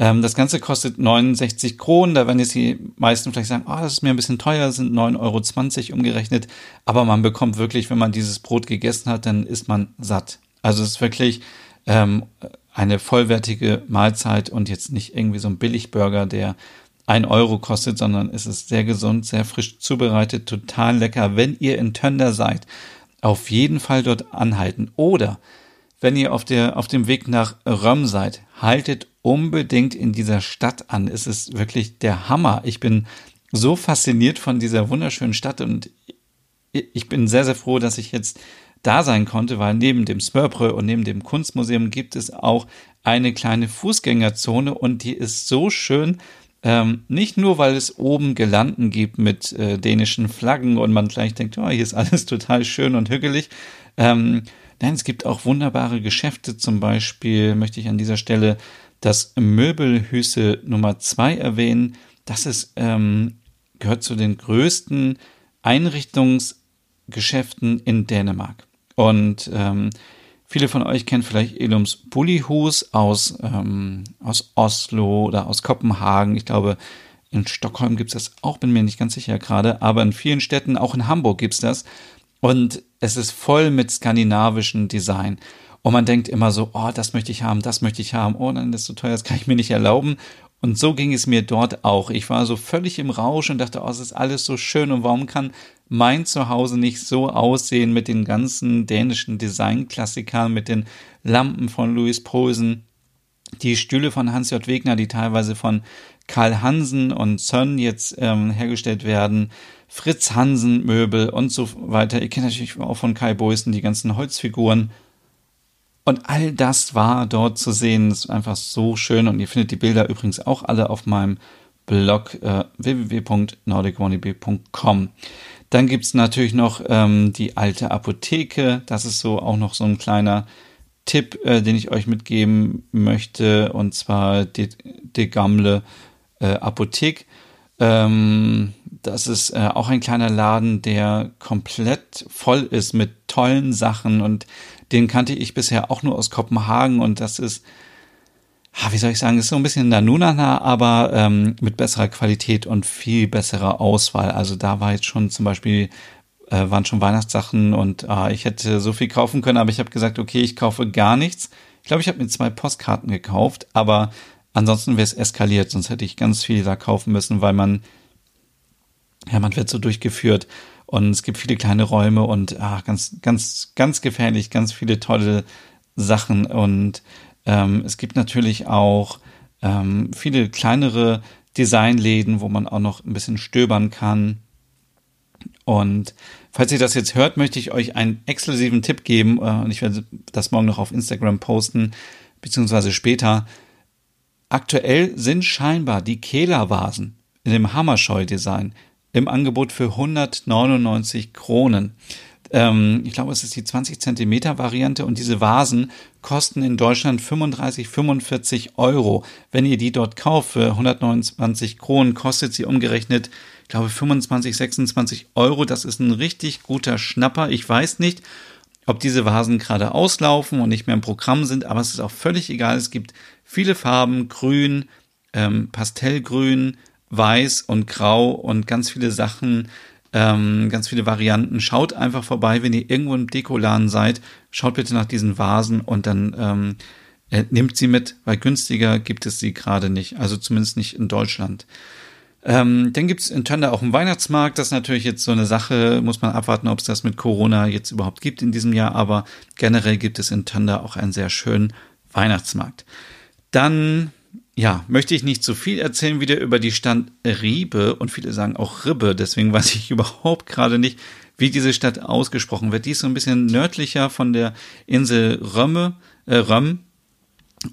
[SPEAKER 1] ähm, das Ganze kostet 69 Kronen. Da werden jetzt die meisten vielleicht sagen, oh, das ist mir ein bisschen teuer, das sind 9,20 Euro umgerechnet. Aber man bekommt wirklich, wenn man dieses Brot gegessen hat, dann ist man satt. Also es ist wirklich ähm, eine vollwertige Mahlzeit und jetzt nicht irgendwie so ein Billigburger, der ein Euro kostet, sondern es ist sehr gesund, sehr frisch zubereitet, total lecker. Wenn ihr in Tönder seid, auf jeden Fall dort anhalten. Oder wenn ihr auf, der, auf dem Weg nach Röm seid, haltet unbedingt in dieser Stadt an. Es ist wirklich der Hammer. Ich bin so fasziniert von dieser wunderschönen Stadt und ich bin sehr, sehr froh, dass ich jetzt da sein konnte, weil neben dem Smörbrö und neben dem Kunstmuseum gibt es auch eine kleine Fußgängerzone und die ist so schön. Ähm, nicht nur, weil es oben Gelanden gibt mit äh, dänischen Flaggen und man gleich denkt, oh, hier ist alles total schön und hügelig. Ähm, nein, es gibt auch wunderbare Geschäfte. Zum Beispiel möchte ich an dieser Stelle das Möbelhüse Nummer zwei erwähnen. Das ist, ähm, gehört zu den größten Einrichtungsgeschäften in Dänemark. Und ähm, viele von euch kennen vielleicht Elums Bullihus aus, ähm, aus Oslo oder aus Kopenhagen. Ich glaube, in Stockholm gibt es das auch, bin mir nicht ganz sicher gerade, aber in vielen Städten, auch in Hamburg gibt es das. Und es ist voll mit skandinavischem Design. Und man denkt immer so, oh, das möchte ich haben, das möchte ich haben, oh nein, das ist so teuer, das kann ich mir nicht erlauben. Und so ging es mir dort auch. Ich war so völlig im Rausch und dachte, oh, es ist alles so schön und warum kann mein Zuhause nicht so aussehen mit den ganzen dänischen Designklassikern, mit den Lampen von Louis Posen, die Stühle von Hans-J. Wegner, die teilweise von Karl Hansen und Sön jetzt ähm, hergestellt werden, Fritz Hansen Möbel und so weiter. Ihr kennt natürlich auch von Kai Boysen die ganzen Holzfiguren. Und all das war dort zu sehen. Das ist einfach so schön. Und ihr findet die Bilder übrigens auch alle auf meinem Blog äh, www.nordicwannabe.com. Dann gibt's natürlich noch ähm, die alte Apotheke. Das ist so auch noch so ein kleiner Tipp, äh, den ich euch mitgeben möchte. Und zwar die, die Gamle äh, Apothek. Ähm, das ist äh, auch ein kleiner Laden, der komplett voll ist mit tollen Sachen und den kannte ich bisher auch nur aus Kopenhagen und das ist, wie soll ich sagen, ist so ein bisschen Nanunana, aber ähm, mit besserer Qualität und viel besserer Auswahl. Also da war jetzt schon zum Beispiel äh, waren schon Weihnachtssachen und äh, ich hätte so viel kaufen können, aber ich habe gesagt, okay, ich kaufe gar nichts. Ich glaube, ich habe mir zwei Postkarten gekauft, aber ansonsten wäre es eskaliert, sonst hätte ich ganz viel da kaufen müssen, weil man ja, man wird so durchgeführt und es gibt viele kleine Räume und ach, ganz, ganz, ganz gefährlich, ganz viele tolle Sachen. Und ähm, es gibt natürlich auch ähm, viele kleinere Designläden, wo man auch noch ein bisschen stöbern kann. Und falls ihr das jetzt hört, möchte ich euch einen exklusiven Tipp geben. Äh, und ich werde das morgen noch auf Instagram posten, beziehungsweise später. Aktuell sind scheinbar die Kehlervasen in dem Hammerscheu-Design im Angebot für 199 Kronen. Ähm, ich glaube, es ist die 20 Zentimeter Variante und diese Vasen kosten in Deutschland 35, 45 Euro. Wenn ihr die dort kauft für 129 Kronen, kostet sie umgerechnet, ich glaube, 25, 26 Euro. Das ist ein richtig guter Schnapper. Ich weiß nicht, ob diese Vasen gerade auslaufen und nicht mehr im Programm sind, aber es ist auch völlig egal. Es gibt viele Farben, grün, ähm, pastellgrün, weiß und grau und ganz viele Sachen, ähm, ganz viele Varianten. Schaut einfach vorbei, wenn ihr irgendwo im Dekoladen seid. Schaut bitte nach diesen Vasen und dann ähm, äh, nehmt sie mit, weil günstiger gibt es sie gerade nicht. Also zumindest nicht in Deutschland. Ähm, dann gibt es in Tönder auch einen Weihnachtsmarkt. Das ist natürlich jetzt so eine Sache, muss man abwarten, ob es das mit Corona jetzt überhaupt gibt in diesem Jahr. Aber generell gibt es in Tönder auch einen sehr schönen Weihnachtsmarkt. Dann ja, möchte ich nicht zu viel erzählen wieder über die Stadt Riebe und viele sagen auch Ribbe, deswegen weiß ich überhaupt gerade nicht, wie diese Stadt ausgesprochen wird. Die ist so ein bisschen nördlicher von der Insel Römme, äh, Röm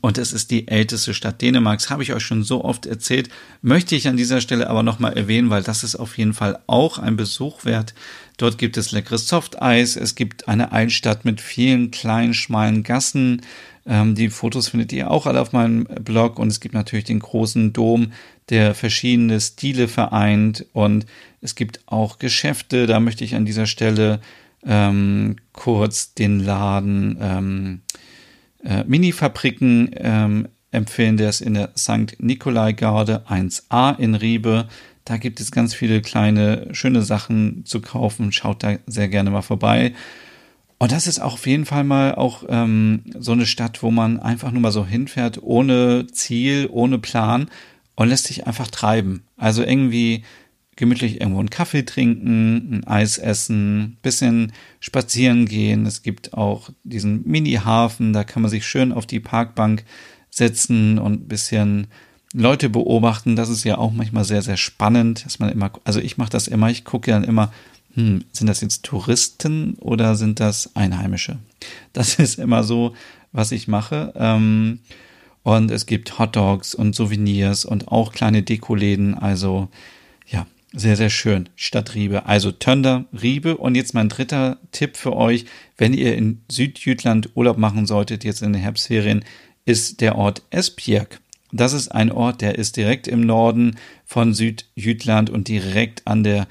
[SPEAKER 1] Und es ist die älteste Stadt Dänemarks, habe ich euch schon so oft erzählt, möchte ich an dieser Stelle aber nochmal erwähnen, weil das ist auf jeden Fall auch ein Besuch wert. Dort gibt es leckeres Softeis, es gibt eine Altstadt mit vielen kleinen, schmalen Gassen. Ähm, die Fotos findet ihr auch alle auf meinem Blog und es gibt natürlich den großen Dom, der verschiedene Stile vereint und es gibt auch Geschäfte, da möchte ich an dieser Stelle ähm, kurz den Laden ähm, äh, Mini-Fabriken ähm, empfehlen, der ist in der St. Nikolai-Garde 1a in Riebe. Da gibt es ganz viele kleine, schöne Sachen zu kaufen. Schaut da sehr gerne mal vorbei. Und das ist auch auf jeden Fall mal auch ähm, so eine Stadt, wo man einfach nur mal so hinfährt, ohne Ziel, ohne Plan und lässt sich einfach treiben. Also irgendwie gemütlich irgendwo einen Kaffee trinken, ein Eis essen, bisschen spazieren gehen. Es gibt auch diesen Mini-Hafen, da kann man sich schön auf die Parkbank setzen und ein bisschen Leute beobachten. Das ist ja auch manchmal sehr, sehr spannend, dass man immer, also ich mache das immer, ich gucke dann immer, hm, sind das jetzt Touristen oder sind das Einheimische? Das ist immer so, was ich mache. Ähm, und es gibt Hotdogs und Souvenirs und auch kleine Dekoläden. Also ja, sehr, sehr schön. Stadt Riebe. Also Tönder, Riebe. Und jetzt mein dritter Tipp für euch, wenn ihr in Südjütland Urlaub machen solltet, jetzt in den Herbstferien, ist der Ort Esbjerg. Das ist ein Ort, der ist direkt im Norden von Südjütland und direkt an der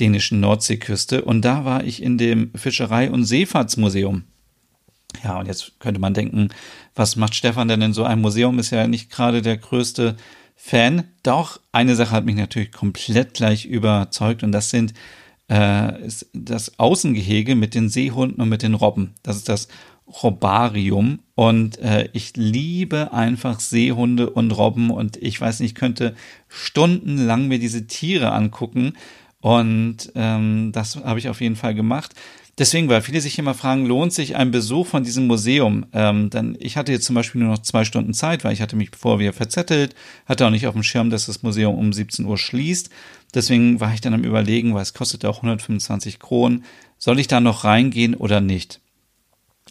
[SPEAKER 1] dänischen Nordseeküste. Und da war ich in dem Fischerei- und Seefahrtsmuseum. Ja, und jetzt könnte man denken, was macht Stefan denn in so einem Museum? Ist ja nicht gerade der größte Fan. Doch eine Sache hat mich natürlich komplett gleich überzeugt und das sind äh, das Außengehege mit den Seehunden und mit den Robben. Das ist das Robarium und äh, ich liebe einfach Seehunde und Robben und ich weiß nicht, ich könnte stundenlang mir diese Tiere angucken und ähm, das habe ich auf jeden Fall gemacht. Deswegen, weil viele sich immer fragen, lohnt sich ein Besuch von diesem Museum? Ähm, dann, ich hatte jetzt zum Beispiel nur noch zwei Stunden Zeit, weil ich hatte mich bevor wir verzettelt, hatte auch nicht auf dem Schirm, dass das Museum um 17 Uhr schließt. Deswegen war ich dann am überlegen, weil es kostet auch 125 Kronen, soll ich da noch reingehen oder nicht?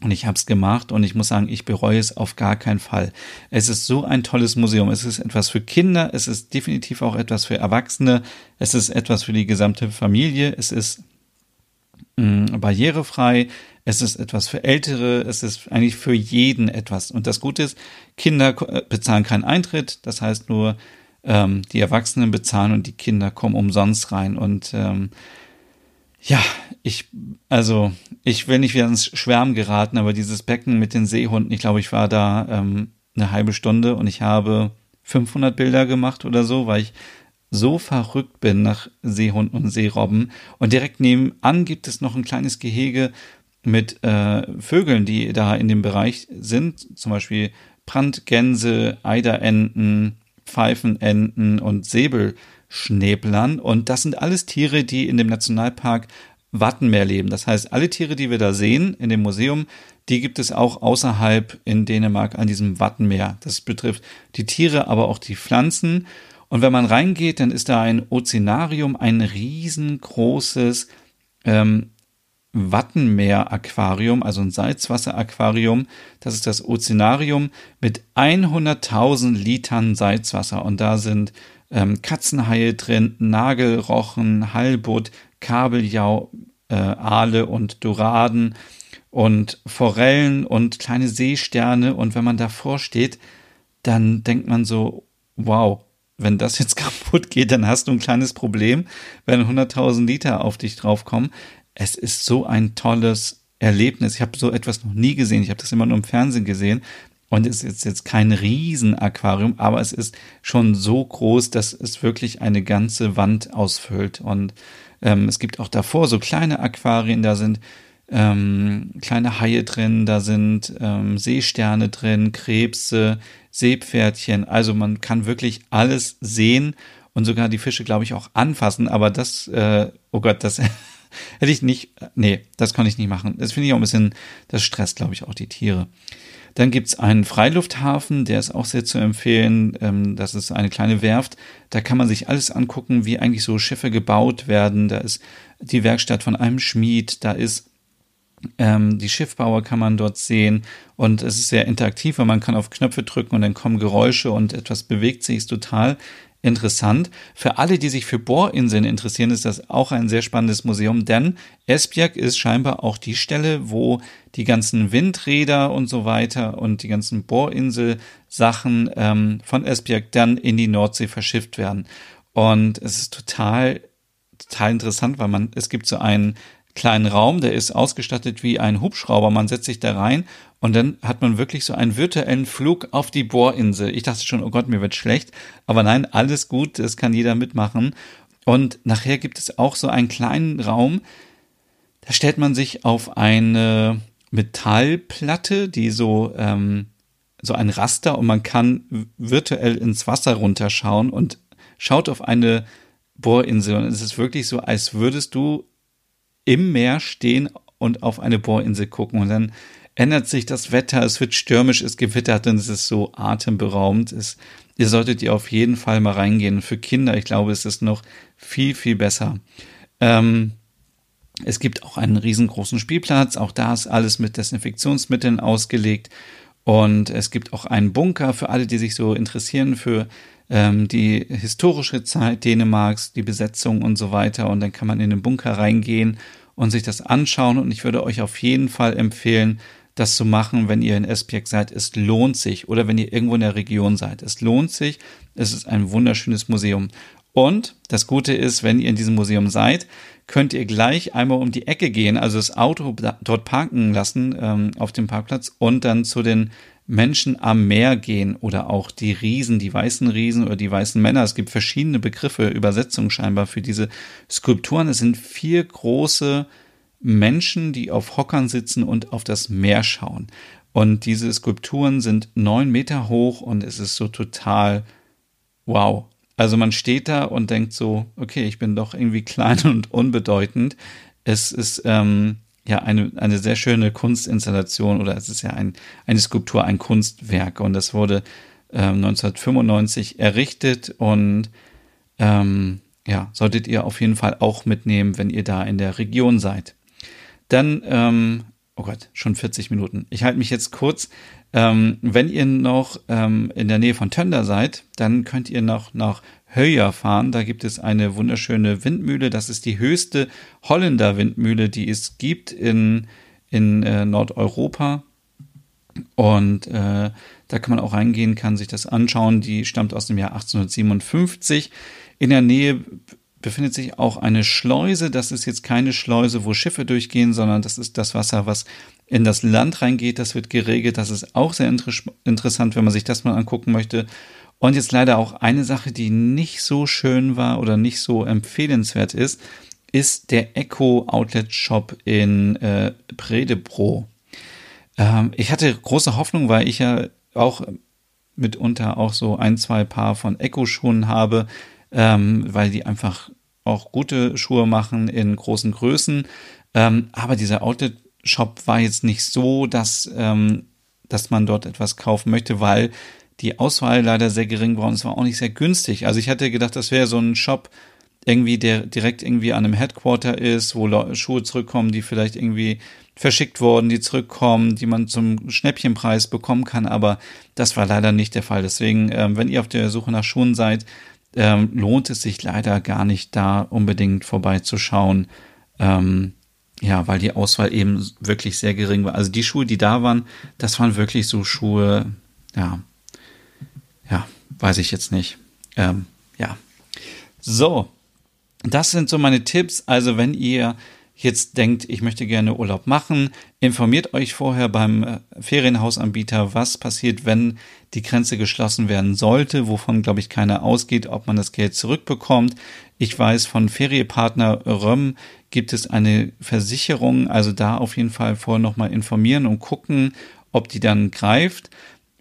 [SPEAKER 1] Und ich habe es gemacht und ich muss sagen, ich bereue es auf gar keinen Fall. Es ist so ein tolles Museum. Es ist etwas für Kinder, es ist definitiv auch etwas für Erwachsene, es ist etwas für die gesamte Familie, es ist mh, barrierefrei, es ist etwas für Ältere, es ist eigentlich für jeden etwas. Und das Gute ist, Kinder äh, bezahlen keinen Eintritt, das heißt nur, ähm, die Erwachsenen bezahlen und die Kinder kommen umsonst rein. Und ähm, ja, ich, also, ich will nicht wieder ins Schwärmen geraten, aber dieses Becken mit den Seehunden, ich glaube, ich war da ähm, eine halbe Stunde und ich habe 500 Bilder gemacht oder so, weil ich so verrückt bin nach Seehunden und Seerobben. Und direkt nebenan gibt es noch ein kleines Gehege mit äh, Vögeln, die da in dem Bereich sind. Zum Beispiel Brandgänse, Eiderenten, Pfeifenenten und Säbelschnäblern. Und das sind alles Tiere, die in dem Nationalpark Wattenmeer leben. Das heißt, alle Tiere, die wir da sehen in dem Museum, die gibt es auch außerhalb in Dänemark an diesem Wattenmeer. Das betrifft die Tiere, aber auch die Pflanzen. Und wenn man reingeht, dann ist da ein Ozeanarium, ein riesengroßes ähm, Wattenmeer-Aquarium, also ein Salzwasser-Aquarium. Das ist das Ozeanarium mit 100.000 Litern Salzwasser. Und da sind ähm, Katzenhaie drin, Nagelrochen, Halbutt, Kabeljau, äh, Aale und Doraden und Forellen und kleine Seesterne. Und wenn man davor steht, dann denkt man so, wow, wenn das jetzt kaputt geht, dann hast du ein kleines Problem, wenn 100.000 Liter auf dich draufkommen. Es ist so ein tolles Erlebnis. Ich habe so etwas noch nie gesehen. Ich habe das immer nur im Fernsehen gesehen. Und es ist jetzt kein Riesenaquarium, aber es ist schon so groß, dass es wirklich eine ganze Wand ausfüllt. Und ähm, es gibt auch davor so kleine Aquarien, da sind ähm, kleine Haie drin, da sind ähm, Seesterne drin, Krebse, Seepferdchen. Also man kann wirklich alles sehen und sogar die Fische, glaube ich, auch anfassen. Aber das, äh, oh Gott, das hätte ich nicht, nee, das konnte ich nicht machen. Das finde ich auch ein bisschen, das stresst, glaube ich, auch die Tiere. Dann gibt's einen Freilufthafen, der ist auch sehr zu empfehlen. Ähm, das ist eine kleine Werft. Da kann man sich alles angucken, wie eigentlich so Schiffe gebaut werden. Da ist die Werkstatt von einem Schmied, da ist Ähm, die Schiffbauer kann man dort sehen und es ist sehr interaktiv, weil man kann auf Knöpfe drücken und dann kommen Geräusche und etwas bewegt sich. Total interessant. Für alle, die sich für Bohrinseln interessieren, ist das auch ein sehr spannendes Museum, denn Esbjerg ist scheinbar auch die Stelle, wo die ganzen Windräder und so weiter und die ganzen Bohrinsel-Sachen ähm, von Esbjerg dann in die Nordsee verschifft werden. Und es ist total, total interessant, weil man, es gibt so einen kleinen Raum, der ist ausgestattet wie ein Hubschrauber. Man setzt sich da rein und dann hat man wirklich so einen virtuellen Flug auf die Bohrinsel. Ich dachte schon, oh Gott, mir wird schlecht. Aber nein, alles gut, das kann jeder mitmachen. Und nachher gibt es auch so einen kleinen Raum, da stellt man sich auf eine Metallplatte, die so, ähm, so ein Raster und man kann virtuell ins Wasser runterschauen und schaut auf eine Bohrinsel. Und es ist wirklich so, als würdest du im Meer stehen und auf eine Bohrinsel gucken und dann ändert sich das Wetter, es wird stürmisch, es gewittert und es ist so atemberaubend. Es, ihr solltet ihr auf jeden Fall mal reingehen. Für Kinder, ich glaube, es ist noch viel, viel besser. Ähm, es gibt auch einen riesengroßen Spielplatz, auch da ist alles mit Desinfektionsmitteln ausgelegt. Und es gibt auch einen Bunker für alle, die sich so interessieren für ähm, die historische Zeit Dänemarks, die Besetzung und so weiter. Und dann kann man in den Bunker reingehen und sich das anschauen. Und ich würde euch auf jeden Fall empfehlen, das zu machen, wenn ihr in Esbjerg seid. Es lohnt sich. Oder wenn ihr irgendwo in der Region seid. Es lohnt sich. Es ist ein wunderschönes Museum. Und das Gute ist, wenn ihr in diesem Museum seid, könnt ihr gleich einmal um die Ecke gehen, also das Auto dort parken lassen ähm, auf dem Parkplatz und dann zu den Menschen am Meer gehen oder auch die Riesen, die weißen Riesen oder die weißen Männer. Es gibt verschiedene Begriffe, Übersetzungen scheinbar für diese Skulpturen. Es sind vier große Menschen, die auf Hockern sitzen und auf das Meer schauen. Und diese Skulpturen sind neun Meter hoch und es ist so total wow. Also man steht da und denkt so, okay, ich bin doch irgendwie klein und unbedeutend. Es ist ähm, ja eine, eine sehr schöne Kunstinstallation oder es ist ja ein, eine Skulptur, ein Kunstwerk und das wurde ähm, 1995 errichtet und ähm, ja, solltet ihr auf jeden Fall auch mitnehmen, wenn ihr da in der Region seid. Dann, ähm, oh Gott, schon 40 Minuten. Ich halte mich jetzt kurz. Ähm, wenn ihr noch ähm, in der Nähe von Tönder seid, dann könnt ihr noch nach Höyer fahren. Da gibt es eine wunderschöne Windmühle. Das ist die höchste Holländer Windmühle, die es gibt in, in äh, Nordeuropa. Und äh, da kann man auch reingehen, kann sich das anschauen. Die stammt aus dem Jahr 1857. In der Nähe befindet sich auch eine Schleuse. Das ist jetzt keine Schleuse, wo Schiffe durchgehen, sondern das ist das Wasser, was in das Land reingeht. Das wird geregelt. Das ist auch sehr inter interessant, wenn man sich das mal angucken möchte. Und jetzt leider auch eine Sache, die nicht so schön war oder nicht so empfehlenswert ist, ist der Echo Outlet Shop in äh, Predebro. Ähm, ich hatte große Hoffnung, weil ich ja auch mitunter auch so ein, zwei Paar von Echo-Schuhen habe, ähm, weil die einfach auch gute Schuhe machen in großen Größen. Ähm, aber dieser Outlet-Shop war jetzt nicht so, dass, ähm, dass man dort etwas kaufen möchte, weil die Auswahl leider sehr gering war und es war auch nicht sehr günstig. Also ich hatte gedacht, das wäre so ein Shop irgendwie, der direkt irgendwie an einem Headquarter ist, wo Schuhe zurückkommen, die vielleicht irgendwie verschickt wurden, die zurückkommen, die man zum Schnäppchenpreis bekommen kann, aber das war leider nicht der Fall. Deswegen, ähm, wenn ihr auf der Suche nach Schuhen seid, ähm, lohnt es sich leider gar nicht, da unbedingt vorbeizuschauen. Ähm, ja, weil die Auswahl eben wirklich sehr gering war. Also die Schuhe, die da waren, das waren wirklich so Schuhe, ja, ja, weiß ich jetzt nicht. Ähm, ja. So, das sind so meine Tipps. Also wenn ihr jetzt denkt, ich möchte gerne Urlaub machen, informiert euch vorher beim äh, Ferienhausanbieter, was passiert, wenn die Grenze geschlossen werden sollte, wovon, glaube ich, keiner ausgeht, ob man das Geld zurückbekommt. Ich weiß, von Feriepartner Röm gibt es eine Versicherung, also da auf jeden Fall vorher nochmal informieren und gucken, ob die dann greift.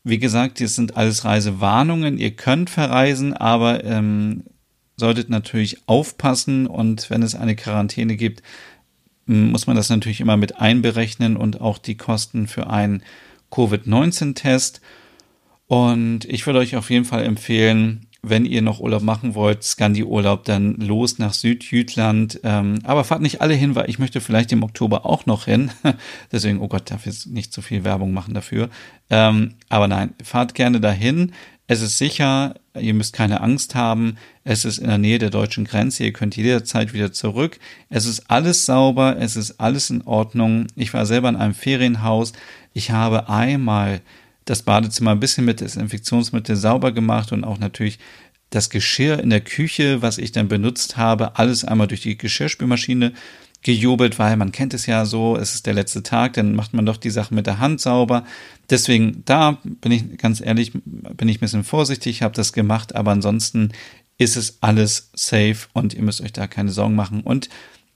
[SPEAKER 1] Wie gesagt, das sind alles Reisewarnungen. Ihr könnt verreisen, aber ähm, solltet natürlich aufpassen und wenn es eine Quarantäne gibt, muss man das natürlich immer mit einberechnen und auch die Kosten für einen Covid-19-Test. Und ich würde euch auf jeden Fall empfehlen, wenn ihr noch Urlaub machen wollt, Scandi-Urlaub, dann los nach Südjütland. Ähm, aber fahrt nicht alle hin, weil ich möchte vielleicht im Oktober auch noch hin. Deswegen, oh Gott, darf jetzt nicht zu viel Werbung machen dafür. Ähm, aber nein, fahrt gerne dahin. Es ist sicher, ihr müsst keine Angst haben. Es ist in der Nähe der deutschen Grenze. Ihr könnt jederzeit wieder zurück. Es ist alles sauber. Es ist alles in Ordnung. Ich war selber in einem Ferienhaus. Ich habe einmal das Badezimmer ein bisschen mit Desinfektionsmittel sauber gemacht und auch natürlich das Geschirr in der Küche, was ich dann benutzt habe, alles einmal durch die Geschirrspülmaschine gejubelt, weil man kennt es ja so, es ist der letzte Tag, dann macht man doch die Sachen mit der Hand sauber. Deswegen, da bin ich ganz ehrlich, bin ich ein bisschen vorsichtig, habe das gemacht, aber ansonsten ist es alles safe und ihr müsst euch da keine Sorgen machen. Und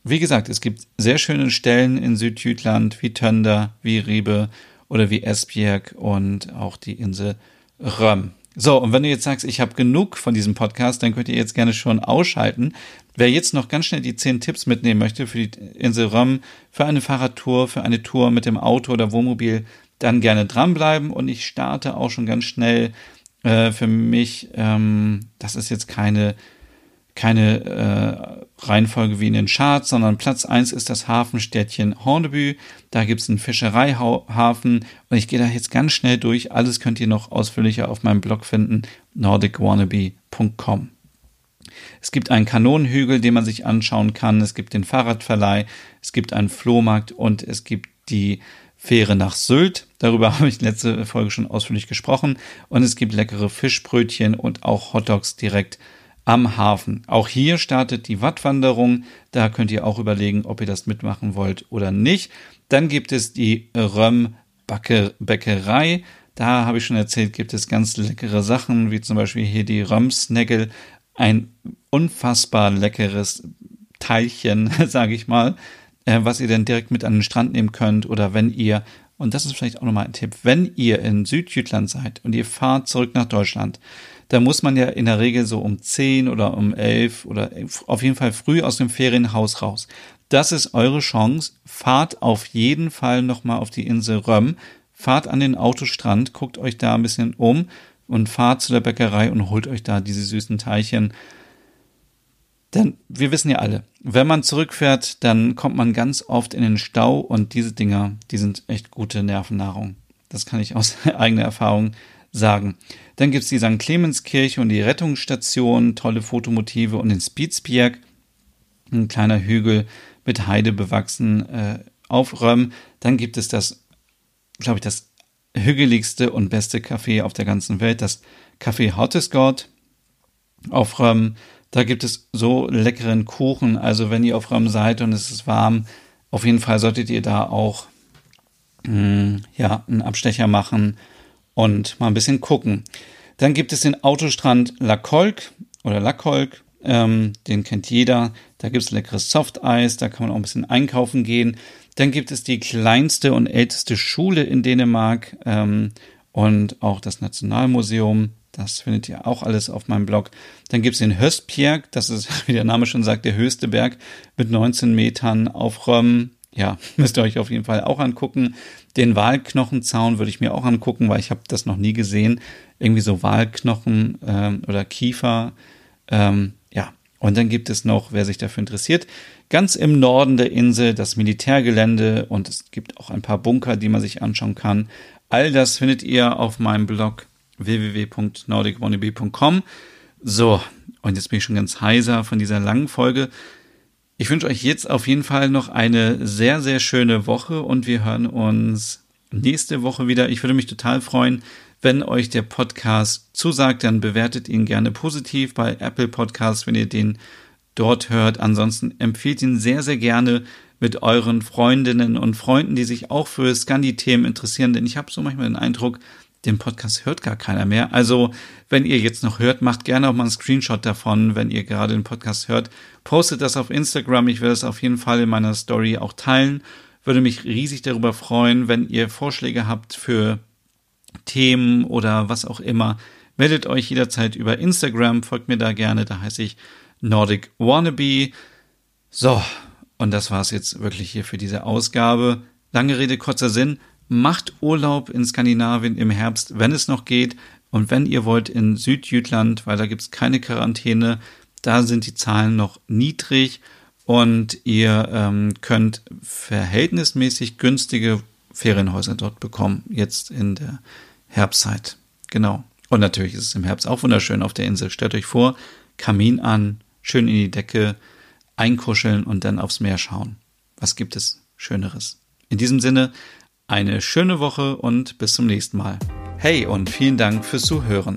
[SPEAKER 1] wie gesagt, es gibt sehr schöne Stellen in Südjütland, wie Tönder, wie Riebe oder wie Esbjerg und auch die Insel Röm. So, und wenn du jetzt sagst, ich habe genug von diesem Podcast, dann könnt ihr jetzt gerne schon ausschalten. Wer jetzt noch ganz schnell die zehn Tipps mitnehmen möchte für die Insel Röm, für eine Fahrradtour, für eine Tour mit dem Auto oder Wohnmobil, dann gerne dranbleiben. Und ich starte auch schon ganz schnell äh, für mich, ähm, das ist jetzt keine keine äh, Reihenfolge wie in den Charts, sondern Platz eins ist das Hafenstädtchen Horneby. Da gibt's einen Fischereihafen und ich gehe da jetzt ganz schnell durch. Alles könnt ihr noch ausführlicher auf meinem Blog finden, nordicwannabe.com. Es gibt einen Kanonenhügel, den man sich anschauen kann. Es gibt den Fahrradverleih, es gibt einen Flohmarkt und es gibt die Fähre nach Sylt. Darüber habe ich letzte Folge schon ausführlich gesprochen. Und es gibt leckere Fischbrötchen und auch Hotdogs direkt am Hafen. Auch hier startet die Wattwanderung. Da könnt ihr auch überlegen, ob ihr das mitmachen wollt oder nicht. Dann gibt es die Röm-Bäckerei. Da habe ich schon erzählt, gibt es ganz leckere Sachen, wie zum Beispiel hier die Röm-Snaggel. Ein unfassbar leckeres Teilchen, sage ich mal, äh, was ihr dann direkt mit an den Strand nehmen könnt. Oder wenn ihr, und das ist vielleicht auch nochmal ein Tipp, wenn ihr in Südjütland seid und ihr fahrt zurück nach Deutschland, da muss man ja in der Regel so um 10 oder um 11 oder auf jeden Fall früh aus dem Ferienhaus raus. Das ist eure Chance. Fahrt auf jeden Fall nochmal auf die Insel Röm. Fahrt an den Autostrand, guckt euch da ein bisschen um und fahrt zu der Bäckerei und holt euch da diese süßen Teilchen. Denn wir wissen ja alle, wenn man zurückfährt, dann kommt man ganz oft in den Stau und diese Dinger, die sind echt gute Nervennahrung. Das kann ich aus eigener Erfahrung sagen. Dann gibt's die St. Clemenskirche und die Rettungsstation, tolle Fotomotive und den Spitzberg, ein kleiner Hügel mit Heide bewachsen äh, auf Röm. Dann gibt es das, glaube ich, das hügeligste und beste Café auf der ganzen Welt, das Café Hottesgott auf Röm. Da gibt es so leckeren Kuchen. Also wenn ihr auf Röm seid und es ist warm, auf jeden Fall solltet ihr da auch mh, hm, ja, einen Abstecher machen und mal ein bisschen gucken. Dann gibt es den Autostrand La Colque oder La Colque, ähm, den kennt jeder. Da gibt es leckeres Softeis, da kann man auch ein bisschen einkaufen gehen. Dann gibt es die kleinste und älteste Schule in Dänemark ähm, und auch das Nationalmuseum. Das findet ihr auch alles auf meinem Blog. Dann gibt es den Höstbjerg, das ist, wie der Name schon sagt, der höchste Berg mit 19 Metern auf Röm ja, müsst ihr euch auf jeden Fall auch angucken. Den Walknochenzaun würde ich mir auch angucken, weil ich habe das noch nie gesehen. Irgendwie so Walknochen ähm, oder Kiefer. Ähm, ja, und dann gibt es noch, wer sich dafür interessiert, ganz im Norden der Insel das Militärgelände und es gibt auch ein paar Bunker, die man sich anschauen kann. All das findet ihr auf meinem Blog www.nordicwannabe.com. So, und jetzt bin ich schon ganz heiser von dieser langen Folge. Ich wünsche euch jetzt auf jeden Fall noch eine sehr, sehr schöne Woche und wir hören uns nächste Woche wieder. Ich würde mich total freuen, wenn euch der Podcast zusagt, dann bewertet ihn gerne positiv bei Apple Podcasts, wenn ihr den dort hört. Ansonsten empfiehlt ihn sehr, sehr gerne mit euren Freundinnen und Freunden, die sich auch für Scandi-Themen interessieren, denn ich habe so manchmal den Eindruck, den Podcast hört gar keiner mehr. Also, wenn ihr jetzt noch hört, macht gerne auch mal einen Screenshot davon, wenn ihr gerade den Podcast hört. Postet das auf Instagram. Ich werde es auf jeden Fall in meiner Story auch teilen. Würde mich riesig darüber freuen, wenn ihr Vorschläge habt für Themen oder was auch immer. Meldet euch jederzeit über Instagram, folgt mir da gerne, da heiße ich Nordic Wannabe. So, und das war's jetzt wirklich hier für diese Ausgabe. Lange Rede, kurzer Sinn macht Urlaub in Skandinavien im Herbst, wenn es noch geht. Und wenn ihr wollt in Südjütland, weil da gibt es keine Quarantäne, da sind die Zahlen noch niedrig und ihr ähm, könnt verhältnismäßig günstige Ferienhäuser dort bekommen, jetzt in der Herbstzeit. Genau. Und natürlich ist es im Herbst auch wunderschön auf der Insel. Stellt euch vor, Kamin an, schön in die Decke, einkuscheln und dann aufs Meer schauen. Was gibt es Schöneres? In diesem Sinne, eine schöne Woche und bis zum nächsten Mal. Hey und vielen Dank fürs Zuhören.